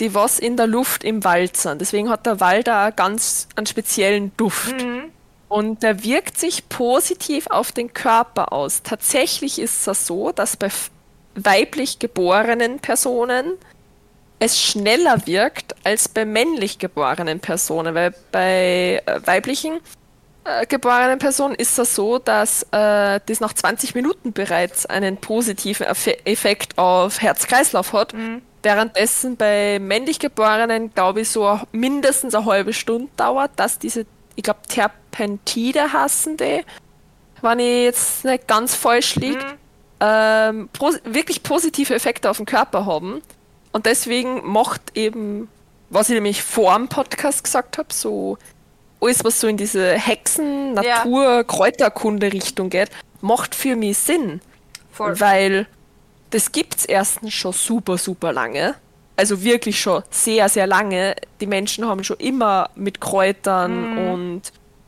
Speaker 3: die was in der Luft im Wald sind. Deswegen hat der Wald da ganz einen speziellen Duft. Und der wirkt sich positiv auf den Körper aus. Tatsächlich ist es so, dass bei weiblich geborenen Personen es schneller wirkt als bei männlich geborenen Personen, weil bei äh, weiblichen äh, geborenen Personen ist es so, dass äh, das nach 20 Minuten bereits einen positiven Effe Effekt auf Herz-Kreislauf hat. Währenddessen bei männlich geborenen, glaube ich, so mindestens eine halbe Stunde dauert, dass diese, ich glaube, Terpentide hassen die, wenn ich jetzt nicht ganz falsch liege, ähm, pos wirklich positive Effekte auf den Körper haben. Und deswegen macht eben, was ich nämlich vor dem Podcast gesagt habe, so alles, was so in diese Hexen-,
Speaker 1: Ja.
Speaker 3: Natur-, Kräuterkunde-Richtung geht, macht für mich Sinn.
Speaker 1: Voll.
Speaker 3: Weil das gibt's erstens schon super, super lange. Also wirklich schon sehr, sehr lange. Die Menschen haben schon immer mit Kräutern und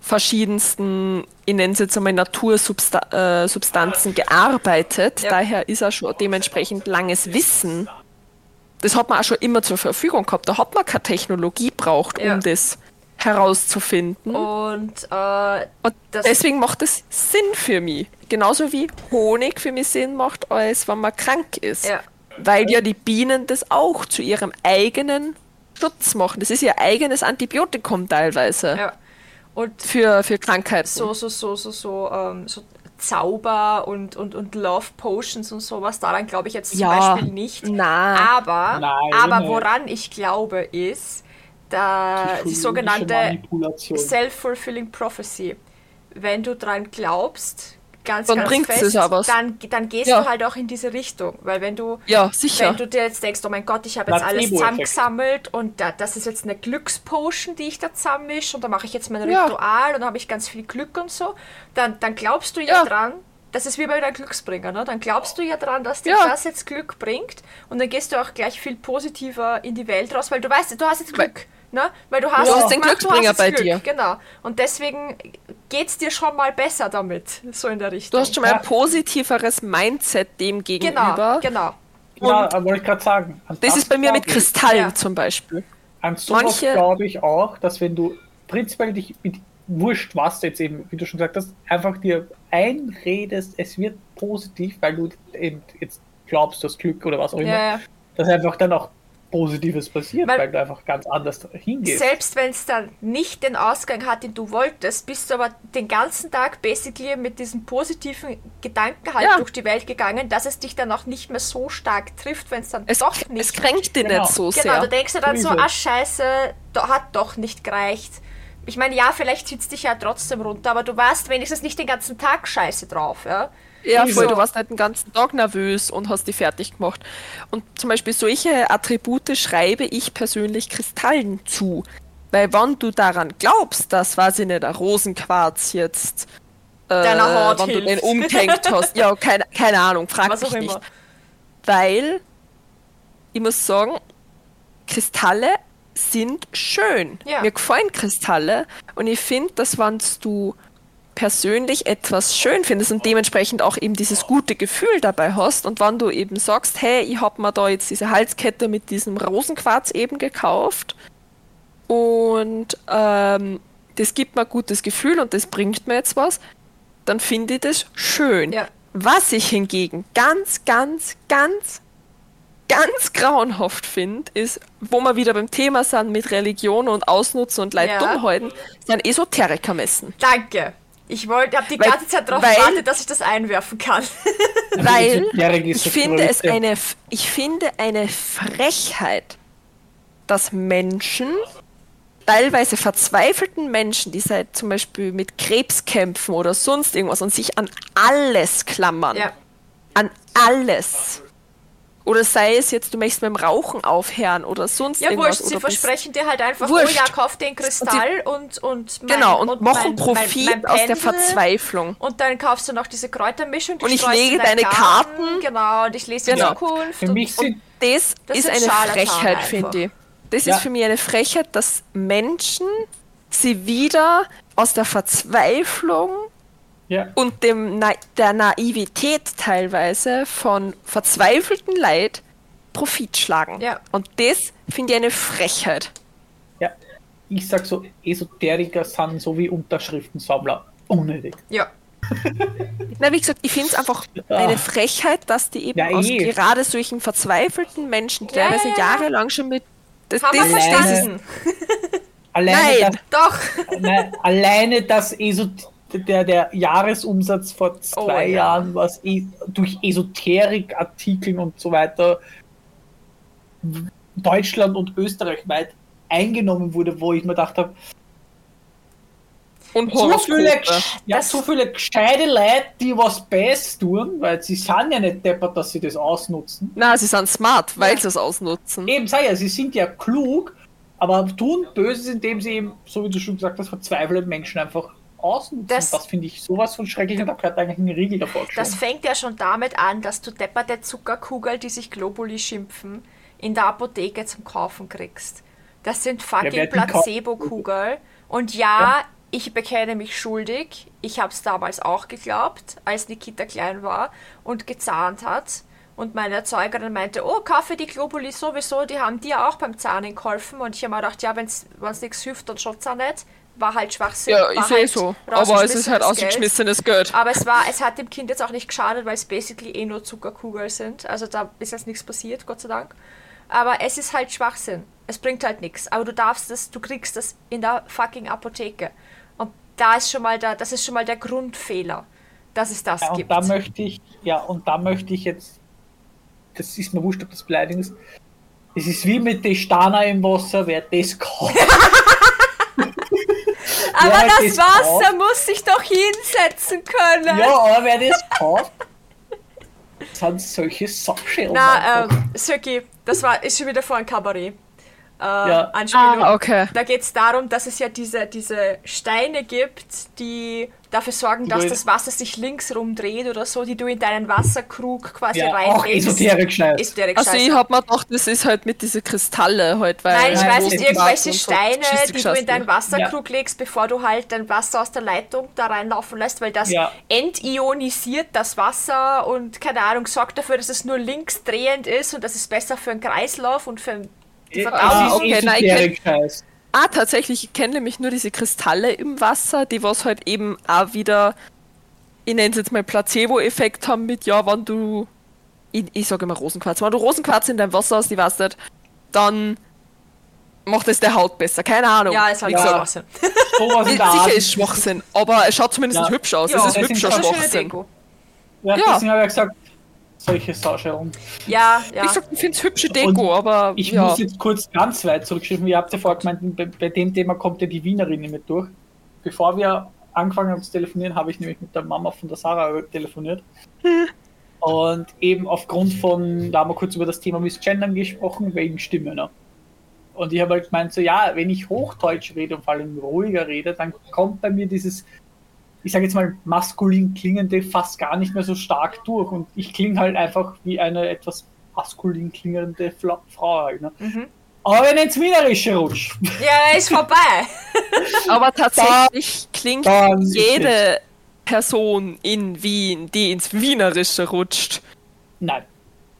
Speaker 3: verschiedensten, ich nenne es jetzt einmal Natursubstanzen äh, gearbeitet.
Speaker 1: Ja.
Speaker 3: Daher ist auch schon dementsprechend langes Wissen. Das hat man auch schon immer zur Verfügung gehabt. Da hat man keine Technologie braucht,
Speaker 1: Ja.
Speaker 3: um das herauszufinden.
Speaker 1: Und äh,
Speaker 3: Und deswegen macht es Sinn für mich. Genauso wie Honig für mich Sinn macht, als wenn man krank ist.
Speaker 1: ja,
Speaker 3: Weil ja die Bienen das auch zu ihrem eigenen Schutz machen. Das ist ihr eigenes Antibiotikum teilweise
Speaker 1: ja. Und
Speaker 3: für, für Krankheiten.
Speaker 1: so, so, so, so, so, ähm, so Zauber und, und, und Love Potions und sowas, daran glaube ich jetzt zum
Speaker 3: Ja.
Speaker 1: Beispiel nicht.
Speaker 3: Na,
Speaker 1: Aber,
Speaker 2: Nein,
Speaker 1: aber
Speaker 2: nicht.
Speaker 1: woran ich glaube, ist da die
Speaker 2: Psychologische
Speaker 1: sogenannte. Self-fulfilling Prophecy. Wenn du dran glaubst, ganz,
Speaker 3: Dann
Speaker 1: ganz
Speaker 3: bringt
Speaker 1: fest,
Speaker 3: es ja was.
Speaker 1: Dann, dann gehst
Speaker 3: Ja.
Speaker 1: du halt auch in diese Richtung. Weil wenn du,
Speaker 3: ja, sicher.
Speaker 1: wenn du dir jetzt denkst, oh mein Gott, ich habe jetzt alles zusammengesammelt und da, das ist jetzt eine Glückspotion, die ich da zusammenmische und da mache ich jetzt mein
Speaker 3: Ja.
Speaker 1: Ritual und dann habe ich ganz viel Glück und so, dann, dann glaubst du ja,
Speaker 3: Ja.
Speaker 1: dran, das ist wie bei der Glücksbringer, ne? dann glaubst du ja dran, dass dir
Speaker 3: Ja.
Speaker 1: das jetzt Glück bringt und dann gehst du auch gleich viel positiver in die Welt raus, weil du weißt, du hast jetzt
Speaker 3: Weil-
Speaker 1: Glück. Ne? Weil du hast,
Speaker 3: Du hast
Speaker 1: es
Speaker 3: den Glücksbringer bei dir.
Speaker 1: Genau. Und deswegen geht's dir schon mal besser damit, so in der Richtung.
Speaker 3: Du hast schon mal
Speaker 2: Ja.
Speaker 3: ein positiveres Mindset dem gegenüber.
Speaker 1: genau, genau.
Speaker 2: Ja, äh, wollte ich gerade sagen. An
Speaker 3: Das ist bei mir mit. Kristallen
Speaker 1: Ja.
Speaker 3: zum Beispiel.
Speaker 2: An sowas
Speaker 3: Manche-
Speaker 2: glaube ich auch, dass wenn du prinzipiell dich mit wurscht, was du jetzt eben, wie du schon gesagt hast, einfach dir einredest, es wird positiv, weil du eben jetzt glaubst, das Glück oder was auch immer,
Speaker 1: Ja, ja.
Speaker 2: dass einfach dann auch Positives passiert,
Speaker 1: Weil-
Speaker 2: weil, du einfach ganz anders hingehst.
Speaker 1: Selbst wenn es dann nicht den Ausgang hat, den du wolltest, bist du aber den ganzen Tag basically mit diesem positiven Gedanken halt
Speaker 3: Ja.
Speaker 1: durch die Welt gegangen, dass es dich dann auch nicht mehr so stark trifft, wenn es dann
Speaker 3: Es,
Speaker 1: doch
Speaker 3: es
Speaker 1: nicht.
Speaker 3: kränkt dich
Speaker 2: Genau.
Speaker 3: nicht so
Speaker 1: genau,
Speaker 3: sehr.
Speaker 1: du denkst dir dann so,
Speaker 2: es.
Speaker 1: ah scheiße, da hat doch nicht gereicht. Ich meine, ja, vielleicht zieht es dich ja trotzdem runter, aber du warst wenigstens nicht den ganzen Tag scheiße drauf, ja?
Speaker 3: Ja, voll, du warst halt den ganzen Tag nervös und hast die fertig gemacht. Und zum Beispiel solche Attribute schreibe ich persönlich Kristallen zu. Weil wenn du daran glaubst, dass, weiß ich nicht, ein Rosenquarz jetzt äh,
Speaker 1: Deiner Haut
Speaker 3: wenn du den umgehängt hast. Ja, keine, keine Ahnung, frag
Speaker 1: Was
Speaker 3: mich nicht.
Speaker 1: immer.
Speaker 3: Weil, ich muss sagen, Kristalle sind schön.
Speaker 1: Ja.
Speaker 3: Mir gefallen Kristalle und ich finde, dass wenn du persönlich etwas schön findest und dementsprechend auch eben dieses gute Gefühl dabei hast und wenn du eben sagst, hey, ich hab mir da jetzt diese Halskette mit diesem Rosenquarz eben gekauft und ähm, das gibt mir ein gutes Gefühl und das bringt mir jetzt was, dann finde ich das schön.
Speaker 1: Ja.
Speaker 3: Was ich hingegen ganz, ganz, ganz, ganz grauenhaft finde, ist, wo wir wieder beim Thema sind mit Religion und Ausnutzen und Leid
Speaker 1: Ja.
Speaker 3: dumm halten, sind Esoterikermessen.
Speaker 1: Danke. Ich wollte, habe die
Speaker 3: Weil-
Speaker 1: ganze Zeit darauf gewartet, dass ich das einwerfen kann.
Speaker 3: Weil ich finde es eine, ich finde eine Frechheit, dass Menschen, teilweise verzweifelten Menschen, die seit zum Beispiel mit Krebs kämpfen oder sonst irgendwas und sich an alles klammern,
Speaker 1: ja.
Speaker 3: an alles. Oder sei es jetzt, du möchtest mit dem Rauchen aufhören oder sonst
Speaker 1: Ja,
Speaker 3: irgendwas.
Speaker 1: wurscht, sie versprechen dir halt einfach,
Speaker 3: Wurscht.
Speaker 1: oh ja, kauf den Kristall und, und mein,
Speaker 3: Genau, und, machen
Speaker 1: mein-
Speaker 3: Profit
Speaker 1: mein, mein
Speaker 3: aus der. Verzweiflung.
Speaker 1: Und dann kaufst du noch diese Kräutermischung. die
Speaker 3: Und ich lege deine
Speaker 1: Garten,
Speaker 3: Karten.
Speaker 1: Genau, und ich lese die
Speaker 3: Genau.
Speaker 1: Zukunft.
Speaker 2: Für
Speaker 1: und,
Speaker 2: mich sind
Speaker 3: Das,
Speaker 1: Das
Speaker 3: ist eine Frechheit, finde ich. Das
Speaker 2: Ja.
Speaker 3: ist für mich eine Frechheit, dass Menschen sie wieder aus der Verzweiflung
Speaker 2: ja,
Speaker 3: und dem Na der Naivität teilweise von verzweifelten Leid Profit schlagen.
Speaker 1: Ja.
Speaker 3: Und das finde ich eine Frechheit.
Speaker 2: ja, ich sag so, Esoteriker sind so wie Unterschriftensammler. Unnötig.
Speaker 1: ja.
Speaker 3: Na, wie gesagt, ich finde es einfach
Speaker 2: Ah.
Speaker 3: eine Frechheit, dass die eben
Speaker 2: Ja,
Speaker 3: aus
Speaker 2: eh.
Speaker 3: gerade solchen verzweifelten Menschen, die
Speaker 1: Ja,
Speaker 3: teilweise
Speaker 1: ja, ja.
Speaker 3: jahrelang schon mit. Das,
Speaker 1: Haben
Speaker 3: das,
Speaker 2: Alleine-
Speaker 3: das ist,
Speaker 1: verstanden.
Speaker 2: Alleine,
Speaker 3: Nein.
Speaker 1: Doch.
Speaker 2: Das, nein, alleine das Esot der, der Jahresumsatz vor zwei
Speaker 1: Oh, ja.
Speaker 2: Jahren, was e durch Esoterikartikeln und so weiter Deutschland und Österreich weit eingenommen wurde, wo ich mir gedacht habe,
Speaker 3: und
Speaker 2: so viele, ja, so viele gescheite Leute, die was Besseres tun, weil sie sind ja nicht deppert, dass sie das ausnutzen.
Speaker 3: Na, sie sind smart, weil sie es ausnutzen.
Speaker 2: Eben, sag ja, sie sind ja klug, aber tun Böses, indem sie eben, so wie du schon gesagt hast, verzweifelte Menschen einfach ausnutzen.
Speaker 1: Das-
Speaker 2: Das, finde ich sowas von schrecklich und da gehört eigentlich ein Riegel davor.
Speaker 1: Das fängt ja schon damit an, dass du depperte Zuckerkugeln, die sich Globuli schimpfen, in der Apotheke zum Kaufen kriegst. Das sind fucking
Speaker 2: kauft?
Speaker 1: Placebo-Kugeln. Und ja, ich bekenne mich schuldig. Ich habe es damals auch geglaubt, als Nikita klein war und gezahnt hat. Und meine Erzeugerin meinte, oh, kaufe die Globuli sowieso, die haben dir auch beim Zahnen geholfen. Und ich habe mir gedacht, ja, wenn es nichts hilft, dann auch nicht. War halt Schwachsinn.
Speaker 3: Ja, ist eh so. Aber es ist halt
Speaker 1: rausgeschmissenes Geld.
Speaker 3: ausgeschmissenes Geld.
Speaker 1: Aber es war, es hat dem Kind jetzt auch nicht geschadet, weil es basically eh nur Zuckerkugeln sind. Also da ist jetzt nichts passiert, Gott sei Dank. Aber es ist halt Schwachsinn. Es bringt halt nichts. Aber du darfst es, du kriegst das in der fucking Apotheke. Und da ist schon mal der, das ist schon mal der Grundfehler, dass es das
Speaker 2: Ja, und
Speaker 1: gibt.
Speaker 2: da möchte ich, ja, und da möchte ich jetzt, das ist mir wurscht, ob das beleidigend ist. Es ist wie mit den Steiner im Wasser, wer das kauft.
Speaker 1: Aber das
Speaker 2: das
Speaker 1: Wasser
Speaker 2: kauft-
Speaker 1: muss sich doch hinsetzen können.
Speaker 2: Ja, aber wer das kauft, sind solche Sackschälen.
Speaker 1: Na, ähm, Söki, das war, ist schon wieder vor ein Kabarett. Äh,
Speaker 2: Ja.
Speaker 1: Anspielung.
Speaker 3: Ah, okay.
Speaker 1: Da geht es darum, dass es ja diese, diese Steine gibt, die dafür sorgen,
Speaker 2: Die
Speaker 1: dass das Wasser sich links rumdreht oder so, die du in deinen Wasserkrug quasi
Speaker 2: ja, auch
Speaker 1: reinlegst.
Speaker 2: esoterik scheiß.
Speaker 1: Esoterik
Speaker 3: Also ich hab mir gedacht, das ist halt mit diesen Kristalle halt, weil...
Speaker 1: Nein, ich
Speaker 2: Nein,
Speaker 1: weiß nicht, irgendwelche
Speaker 3: so
Speaker 1: Steine,
Speaker 3: Schüsse
Speaker 1: die du in deinen Wasserkrug legst, bevor du halt dein Wasser aus der Leitung da reinlaufen lässt, weil das
Speaker 2: Ja.
Speaker 1: entionisiert das Wasser und keine Ahnung, sorgt dafür, dass es nur linksdrehend ist und das ist besser für den Kreislauf und für die
Speaker 2: ist
Speaker 3: okay, nein, ich
Speaker 2: scheiß.
Speaker 3: Ah, tatsächlich, ich kenne nämlich nur diese Kristalle im Wasser, die was halt eben auch wieder, ich nenne es jetzt mal Placebo-Effekt haben mit, ja, wenn du, ich, ich sage immer Rosenquarz, wenn du Rosenquarz in dein Wasser hast, die weißt nicht, dann macht es der Haut besser, keine Ahnung.
Speaker 1: Ja, ist halt
Speaker 2: Ja.
Speaker 1: Schwachsinn.
Speaker 2: In der
Speaker 3: Sicher ist Schwachsinn, aber es schaut zumindest
Speaker 2: Ja.
Speaker 3: hübsch aus.
Speaker 1: Ja,
Speaker 3: es ist
Speaker 2: das
Speaker 3: hübscher Schwachsinn.
Speaker 2: Ja,
Speaker 3: Ja.
Speaker 2: deswegen habe ich gesagt, solche Sauschälen.
Speaker 1: Ja, ja.
Speaker 3: Ich sag, ich finde es hübsche Deko, aber
Speaker 2: Ich
Speaker 3: ja.
Speaker 2: muss jetzt kurz ganz weit zurückschreiben. Ihr habt ja vorher gemeint, bei, bei dem Thema kommt ja die Wienerin nicht mit durch. Bevor wir angefangen haben zu telefonieren, habe ich nämlich mit der Mama von der Sarah telefoniert. Und eben aufgrund von, da haben wir kurz über das Thema Missgendern gesprochen, wegen Stimme. Ne? Und ich habe halt gemeint, so ja, wenn ich Hochdeutsch rede und vor allem ruhiger rede, dann kommt bei mir dieses, ich sage jetzt mal, maskulin klingende fast gar nicht mehr so stark durch. Und ich klinge halt einfach wie eine etwas maskulin klingende Fla Frau. Ne?
Speaker 1: Mhm.
Speaker 2: Aber wenn ins Wienerische rutscht,
Speaker 1: Ja, ist vorbei.
Speaker 3: Aber tatsächlich klingt
Speaker 2: dann ist
Speaker 3: jede Person in Wien, die ins Wienerische rutscht.
Speaker 2: nein.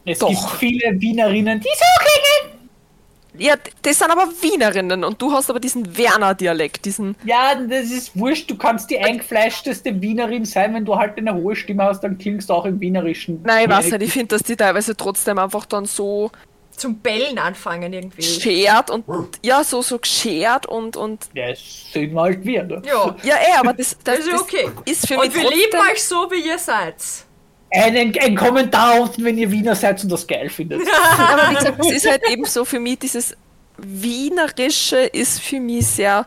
Speaker 2: Es
Speaker 3: Doch.
Speaker 2: gibt viele Wienerinnen, die so klingen.
Speaker 3: Ja, das sind aber Wienerinnen und du hast aber diesen Werner-Dialekt, diesen.
Speaker 2: Ja, das ist wurscht. Du kannst die eingefleischteste Wienerin sein, wenn du halt eine hohe Stimme hast, dann klingst du auch im Wienerischen.
Speaker 3: Nein, ich weiß nicht, ich finde, dass die teilweise trotzdem einfach dann so
Speaker 1: Zum Bellen anfangen irgendwie.
Speaker 3: geschert und ja, so, so geschert und, und
Speaker 2: Ja, es sind wir halt wir. Ne?
Speaker 1: Ja.
Speaker 3: ja, eh, aber das, das,
Speaker 1: Das ist
Speaker 3: das
Speaker 1: okay.
Speaker 3: ist für mich
Speaker 1: Und wir lieben euch so, wie ihr seid.
Speaker 2: Einen, ein Kommentar unten, wenn ihr Wiener seid und das geil findet.
Speaker 3: Aber wie gesagt, es ist halt eben so für mich, dieses Wienerische ist für mich sehr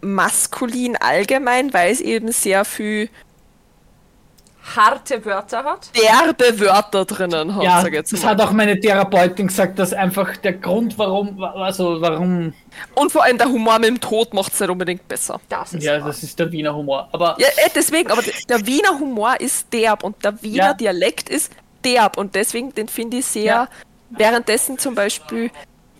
Speaker 3: maskulin allgemein, weil es eben sehr viel
Speaker 1: Harte Wörter hat.
Speaker 3: derbe Wörter drinnen hat,
Speaker 2: Ja,
Speaker 3: sag ich jetzt
Speaker 2: das
Speaker 3: mal.
Speaker 2: hat auch meine Therapeutin gesagt, dass einfach der Grund, warum, also warum,
Speaker 3: Und vor allem der Humor mit dem Tod macht es nicht unbedingt besser.
Speaker 1: Das ist
Speaker 2: ja,
Speaker 1: wahr.
Speaker 2: das ist der Wiener Humor. Aber
Speaker 3: Ja, eh, deswegen, aber der Wiener Humor ist derb und der Wiener
Speaker 2: Ja.
Speaker 3: Dialekt ist derb und deswegen, den finde ich sehr,
Speaker 2: Ja.
Speaker 3: währenddessen zum Beispiel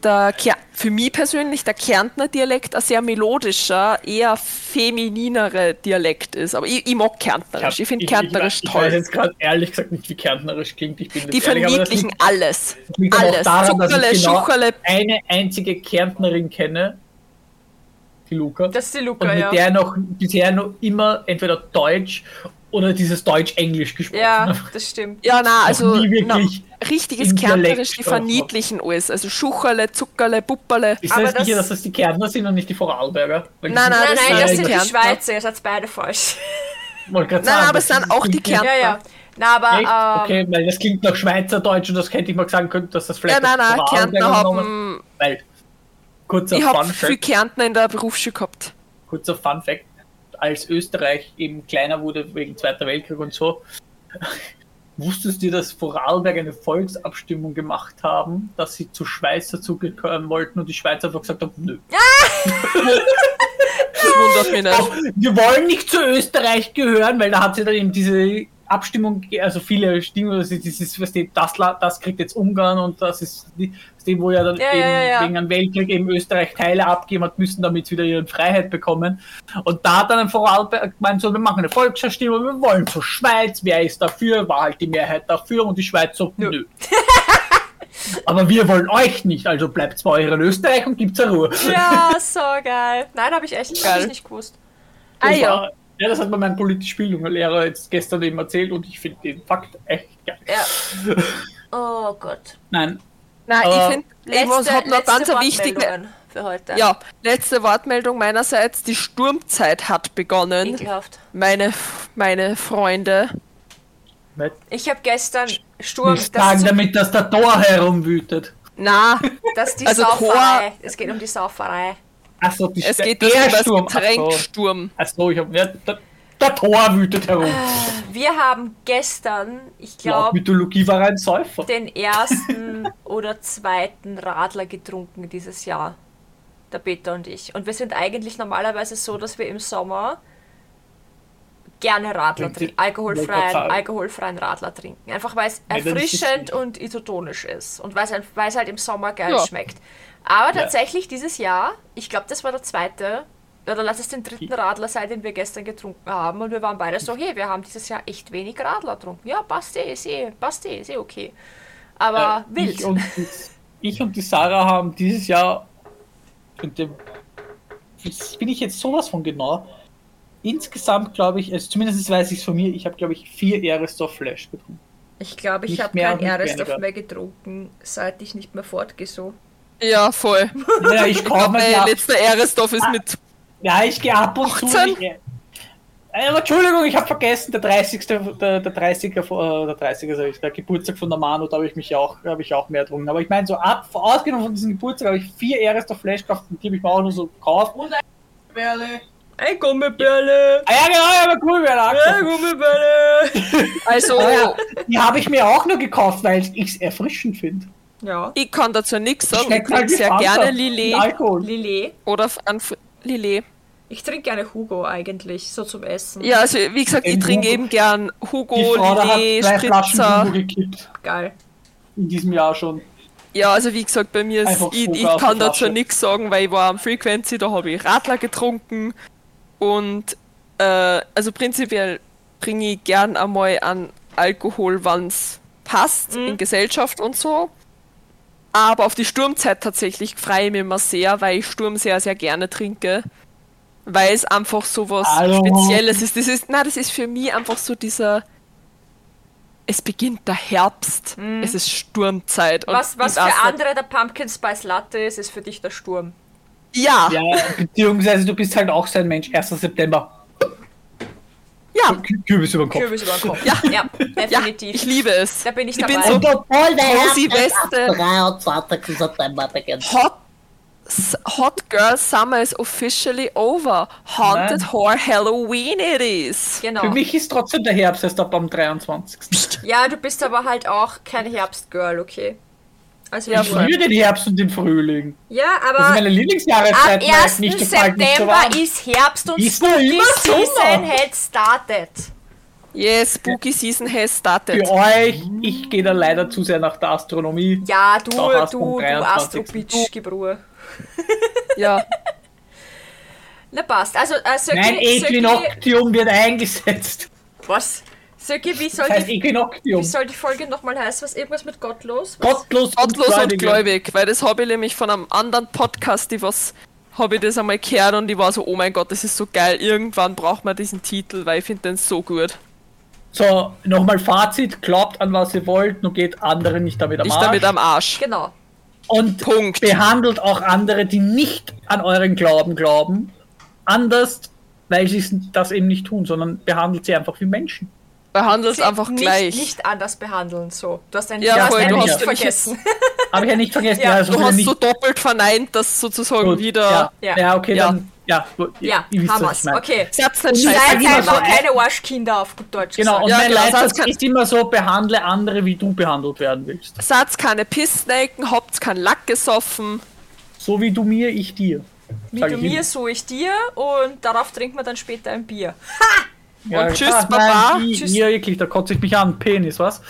Speaker 3: der, Ker für mich persönlich der Kärntner Dialekt ein sehr melodischer, eher femininere Dialekt ist. Aber ich, ich mag Kärntnerisch, ich finde Kärntnerisch
Speaker 2: ich, ich,
Speaker 3: toll.
Speaker 2: Ich weiß jetzt gerade ehrlich gesagt nicht, wie Kärntnerisch klingt. Ich bin
Speaker 3: Die verniedlichen alles. Alles.
Speaker 2: daran, dass
Speaker 3: Zuckerle,
Speaker 2: ich genau eine einzige Kärntnerin kenne, die Luca.
Speaker 1: Das ist die
Speaker 2: und
Speaker 1: Luca,
Speaker 2: mit
Speaker 1: ja.
Speaker 2: der noch bisher noch immer entweder Deutsch oder dieses Deutsch-Englisch gesprochen.
Speaker 1: Ja, das stimmt.
Speaker 3: Ja, na, also na, richtiges Kärntnerisch, die verniedlichen alles. Also Schucherle, Zuckerle, Pupperle.
Speaker 2: Ist
Speaker 1: Aber
Speaker 2: das sicher,
Speaker 1: das-
Speaker 2: dass das die Kärntner sind und nicht die Vorarlberger?
Speaker 3: Nein, nein,
Speaker 1: Nein,
Speaker 3: das
Speaker 1: nein,
Speaker 3: sind
Speaker 1: das
Speaker 3: die
Speaker 1: sind die. Schweizer, ihr seid beide falsch.
Speaker 3: Nein,
Speaker 2: sagen,
Speaker 3: aber es sind auch die Kärntner.
Speaker 1: Ja, ja. Na, aber ähm,
Speaker 2: Okay, weil das klingt nach Schweizerdeutsch und das hätte ich mal sagen können, dass das vielleicht
Speaker 3: Ja, nein, nein, Kärntner haben.
Speaker 2: Weil, kurzer
Speaker 3: Ich habe
Speaker 2: Fun
Speaker 3: viel Kärntner in der Berufsschule gehabt.
Speaker 2: kurzer Fun Fact, als Österreich eben kleiner wurde wegen Zweiter Weltkrieg und so, wusstest du, dass Vorarlberg eine Volksabstimmung gemacht haben, dass sie zu Schweiz dazugehören wollten und die Schweiz einfach gesagt haben, nö.
Speaker 3: Das wundert mich nicht.
Speaker 2: Wir wollen nicht zu Österreich gehören, weil da hat sie dann eben diese Abstimmung, also viele Stimmen, das ist, das, ist, was die, das, La- das kriegt jetzt Ungarn und das ist die, wo ja dann
Speaker 1: Ja,
Speaker 2: eben
Speaker 1: ja, ja.
Speaker 2: wegen einem Weltkrieg eben Österreich Teile abgeben hat müssen, damit sie wieder ihre Freiheit bekommen. Und da hat dann ein Vorarlberg gemeint, so, wir machen eine Volksabstimmung, wir wollen zur Schweiz, wer ist dafür, war halt die Mehrheit dafür und die Schweiz so,
Speaker 1: Nö.
Speaker 2: Aber wir wollen euch nicht, also bleibt bei euch in Österreich und gibt's eine Ruhe.
Speaker 1: Ja, so geil. Nein, habe ich echt
Speaker 3: Geil.
Speaker 1: ich nicht gewusst.
Speaker 3: Ah ja.
Speaker 2: ja, das hat mir mein politisch Bildungslehrer jetzt gestern eben erzählt und ich finde den Fakt echt geil.
Speaker 1: Ja. Oh Gott.
Speaker 2: Nein,
Speaker 3: Nein,
Speaker 2: Aber-
Speaker 3: ich finde, ich hab noch ganz eine wichtige.
Speaker 1: Für heute.
Speaker 3: Ja, letzte Wortmeldung meinerseits. Die Sturmzeit hat begonnen.
Speaker 1: Ekelhaft.
Speaker 3: Meine, meine Freunde.
Speaker 1: Ich habe gestern Sturm,
Speaker 2: nicht
Speaker 1: das,
Speaker 2: sagen
Speaker 1: so,
Speaker 2: damit, dass der Tor herumwütet.
Speaker 3: Na,
Speaker 1: das ist die
Speaker 3: also
Speaker 1: Sauferei. Es geht um die Sauferei.
Speaker 2: Achso, die
Speaker 3: es
Speaker 2: St-
Speaker 3: geht
Speaker 2: der
Speaker 3: um das
Speaker 2: Sturm. Achso,
Speaker 3: Sturm.
Speaker 2: Ich hab, ja, der, Tor wütet herum.
Speaker 1: Wir haben gestern, ich glaube,
Speaker 2: Mythologie war ein Säufer.
Speaker 1: den ersten oder zweiten Radler getrunken dieses Jahr. Der Peter und ich. Und wir sind eigentlich normalerweise so, dass wir im Sommer gerne Radler trinken. Alkoholfreien, alkoholfreien Radler trinken. Einfach weil es
Speaker 2: Ja,
Speaker 1: erfrischend und isotonisch ist. Und weil es, weil es halt im Sommer geil
Speaker 3: Ja.
Speaker 1: schmeckt. Aber
Speaker 2: Ja.
Speaker 1: tatsächlich dieses Jahr, ich glaube, das war der zweite, oder lass es den dritten Radler sein, den wir gestern getrunken haben. Und wir waren beide so, hey, wir haben dieses Jahr echt wenig Radler getrunken. Ja, passt eh, ist eh, passt eh, ist eh okay. Aber
Speaker 2: Äh,
Speaker 1: wild.
Speaker 2: Ich und, die- ich und die Sarah haben dieses Jahr, und dem, das bin ich jetzt sowas von genau, insgesamt glaube ich, also zumindest weiß ich es von mir, ich habe glaube ich vier Eresdorf Flash getrunken.
Speaker 1: Ich glaube, ich habe kein
Speaker 2: weniger.
Speaker 1: mehr getrunken, seit ich nicht mehr fortgehe so.
Speaker 3: Ja, voll.
Speaker 2: Ja, ich mir
Speaker 3: Mein
Speaker 2: ja,
Speaker 3: letzter Eresdorf ist mit.
Speaker 2: Ja, ich gehe ab und zu.
Speaker 3: 18?
Speaker 2: Ich, äh, aber Entschuldigung, ich habe vergessen, der 30. Der, der 30er, vor- äh, der 30er, sag ich, der Geburtstag von der Manu, da habe ich mich auch, habe ich auch mehr getrunken. Aber ich meine, so ab, ausgenommen von diesem Geburtstag, habe ich vier Eresdorf Flash gekauft und die habe ich mir auch nur so gekauft.
Speaker 4: Berle.
Speaker 1: Ein Gummibärle!
Speaker 2: Ah, ja, genau, ja, aber wer
Speaker 1: Ein Gummibärle!
Speaker 3: Also,
Speaker 2: ja, die habe ich mir auch nur gekauft, weil ich es erfrischend finde.
Speaker 1: Ja.
Speaker 3: ich kann dazu nichts sagen. Ich
Speaker 2: halt
Speaker 3: trinke
Speaker 2: wie
Speaker 3: sehr
Speaker 2: Fanta
Speaker 3: gerne Lillet
Speaker 2: Alkohol.
Speaker 1: Lillet.
Speaker 3: oder an Lillet.
Speaker 1: Ich trinke gerne Hugo eigentlich, so zum Essen.
Speaker 3: Ja, also wie gesagt, ich trinke eben gern Hugo, Lillet, Spritzer.
Speaker 2: Hugo gekippt.
Speaker 1: Geil.
Speaker 2: In diesem Jahr schon.
Speaker 3: Ja, also wie gesagt, bei mir ist, ich, ich kann dazu nichts sagen, weil ich war am Frequency, da habe ich Radler getrunken und äh, also prinzipiell bringe ich gern einmal an Alkohol, wann's passt,
Speaker 2: Mhm.
Speaker 3: in Gesellschaft und so. Aber auf die Sturmzeit tatsächlich freue ich mich immer sehr, weil ich Sturm sehr, sehr gerne trinke. Weil es einfach so was
Speaker 2: Hallo.
Speaker 3: Spezielles ist. Das ist, na, das ist für mich einfach so dieser. Es beginnt der Herbst, es ist Sturmzeit. und
Speaker 1: Mhm. Was, was für andere der Pumpkin Spice Latte ist, ist für dich der Sturm.
Speaker 3: Ja,
Speaker 2: Ja, beziehungsweise du bist halt auch so ein Mensch. 1. September.
Speaker 3: Ja,
Speaker 2: Kü- Kürbis über den Kopf.
Speaker 1: Kürbis über den Kopf.
Speaker 3: Ja.
Speaker 1: ja
Speaker 3: ja,
Speaker 1: definitiv.
Speaker 3: ich liebe es.
Speaker 1: Da bin ich
Speaker 3: ich bin
Speaker 1: dabei.
Speaker 3: so
Speaker 6: Und obwohl der erst am 23. September beginnt.
Speaker 3: Hot, S- Hot Girl Summer is officially over. Haunted
Speaker 2: Nein.
Speaker 3: Horror Halloween it is.
Speaker 1: Genau.
Speaker 2: Für mich ist trotzdem der Herbst erst ab am 23.
Speaker 1: Ja, du bist aber halt auch kein Herbstgirl, okay? Also
Speaker 3: Ja,
Speaker 2: Ich liebe den Herbst und den Frühling.
Speaker 1: ja
Speaker 2: Das ist
Speaker 1: aber
Speaker 2: meine
Speaker 1: am
Speaker 2: Lieblingsjahreszeit. weil es
Speaker 1: 1.
Speaker 2: nicht nicht
Speaker 1: September
Speaker 2: warm.
Speaker 1: ist Herbst und
Speaker 2: Ist
Speaker 1: Spooky
Speaker 2: immer
Speaker 1: Season had started.
Speaker 3: Yes, Spooky Season has started.
Speaker 2: Für euch, ich gehe da leider zu sehr nach der Astronomie.
Speaker 1: Ja, du,
Speaker 2: am
Speaker 1: du, du
Speaker 2: 23..
Speaker 1: Astro-Bitch, gib Ruhe.
Speaker 3: Ja,
Speaker 1: Na passt. Also, äh, Söki,
Speaker 2: Nein,
Speaker 1: Söki,
Speaker 2: Äquinoctium wird eingesetzt.
Speaker 1: was? Söki, wie soll,
Speaker 2: Das heißt
Speaker 1: die, wie soll die Folge nochmal heißen? Was irgendwas mit gottlos?
Speaker 2: Gottlos,
Speaker 3: gottlos und
Speaker 2: Gläubige.
Speaker 3: gläubig, weil das habe ich nämlich von einem anderen Podcast, die was habe ich das einmal gehört und ich war so, oh mein Gott, das ist so geil. Irgendwann braucht man diesen Titel, weil ich finde den so gut.
Speaker 2: So, nochmal Fazit. Glaubt an was ihr wollt, nur geht anderen nicht damit am
Speaker 3: Ich
Speaker 2: Arsch.
Speaker 3: damit am Arsch.
Speaker 1: Genau.
Speaker 2: Und
Speaker 3: Punkt.
Speaker 2: behandelt auch andere, die nicht an euren Glauben glauben, anders, weil sie das eben nicht tun, sondern behandelt sie einfach wie Menschen.
Speaker 3: Behandelt
Speaker 1: Sie
Speaker 3: einfach
Speaker 1: nicht,
Speaker 3: gleich.
Speaker 1: Nicht anders behandeln, so. Du hast einen
Speaker 3: Ja,
Speaker 1: du hast
Speaker 2: voll, du
Speaker 1: nicht
Speaker 2: hast
Speaker 1: vergessen.
Speaker 2: Habe ich ja nicht vergessen.
Speaker 1: Ja,
Speaker 2: also
Speaker 3: Du hast
Speaker 2: nicht
Speaker 3: so doppelt verneint, dass sozusagen
Speaker 2: gut.
Speaker 3: wieder.
Speaker 2: Ja,
Speaker 1: Ja.
Speaker 2: ja. okay,
Speaker 3: Ja.
Speaker 2: dann. Ja, gut,
Speaker 1: Ja,
Speaker 2: wisst,
Speaker 1: haben
Speaker 2: was
Speaker 1: wir's. Okay.
Speaker 3: Seid nicht
Speaker 2: Und.
Speaker 1: Seid einfach
Speaker 2: so-
Speaker 1: keine Waschkinder auf gut Deutsch
Speaker 2: Genau, und
Speaker 1: gesagt.
Speaker 3: Ja,
Speaker 2: mein
Speaker 3: genau,
Speaker 2: Leitsatz
Speaker 3: kann-
Speaker 2: ist immer so, behandle andere, wie du behandelt werden willst.
Speaker 3: Seid keine Pissnaken, habt keinen Lack gesoffen.
Speaker 2: So wie du mir, ich dir.
Speaker 1: Wie
Speaker 2: Sag
Speaker 1: du mir,
Speaker 2: immer.
Speaker 1: so ich dir und darauf trinkt man dann später ein Bier.
Speaker 3: Und tschüss,
Speaker 2: ah,
Speaker 3: Baba.
Speaker 2: Nein,
Speaker 1: Tschüss.
Speaker 2: Ja, wirklich, da kotze ich mich an. Penis, was?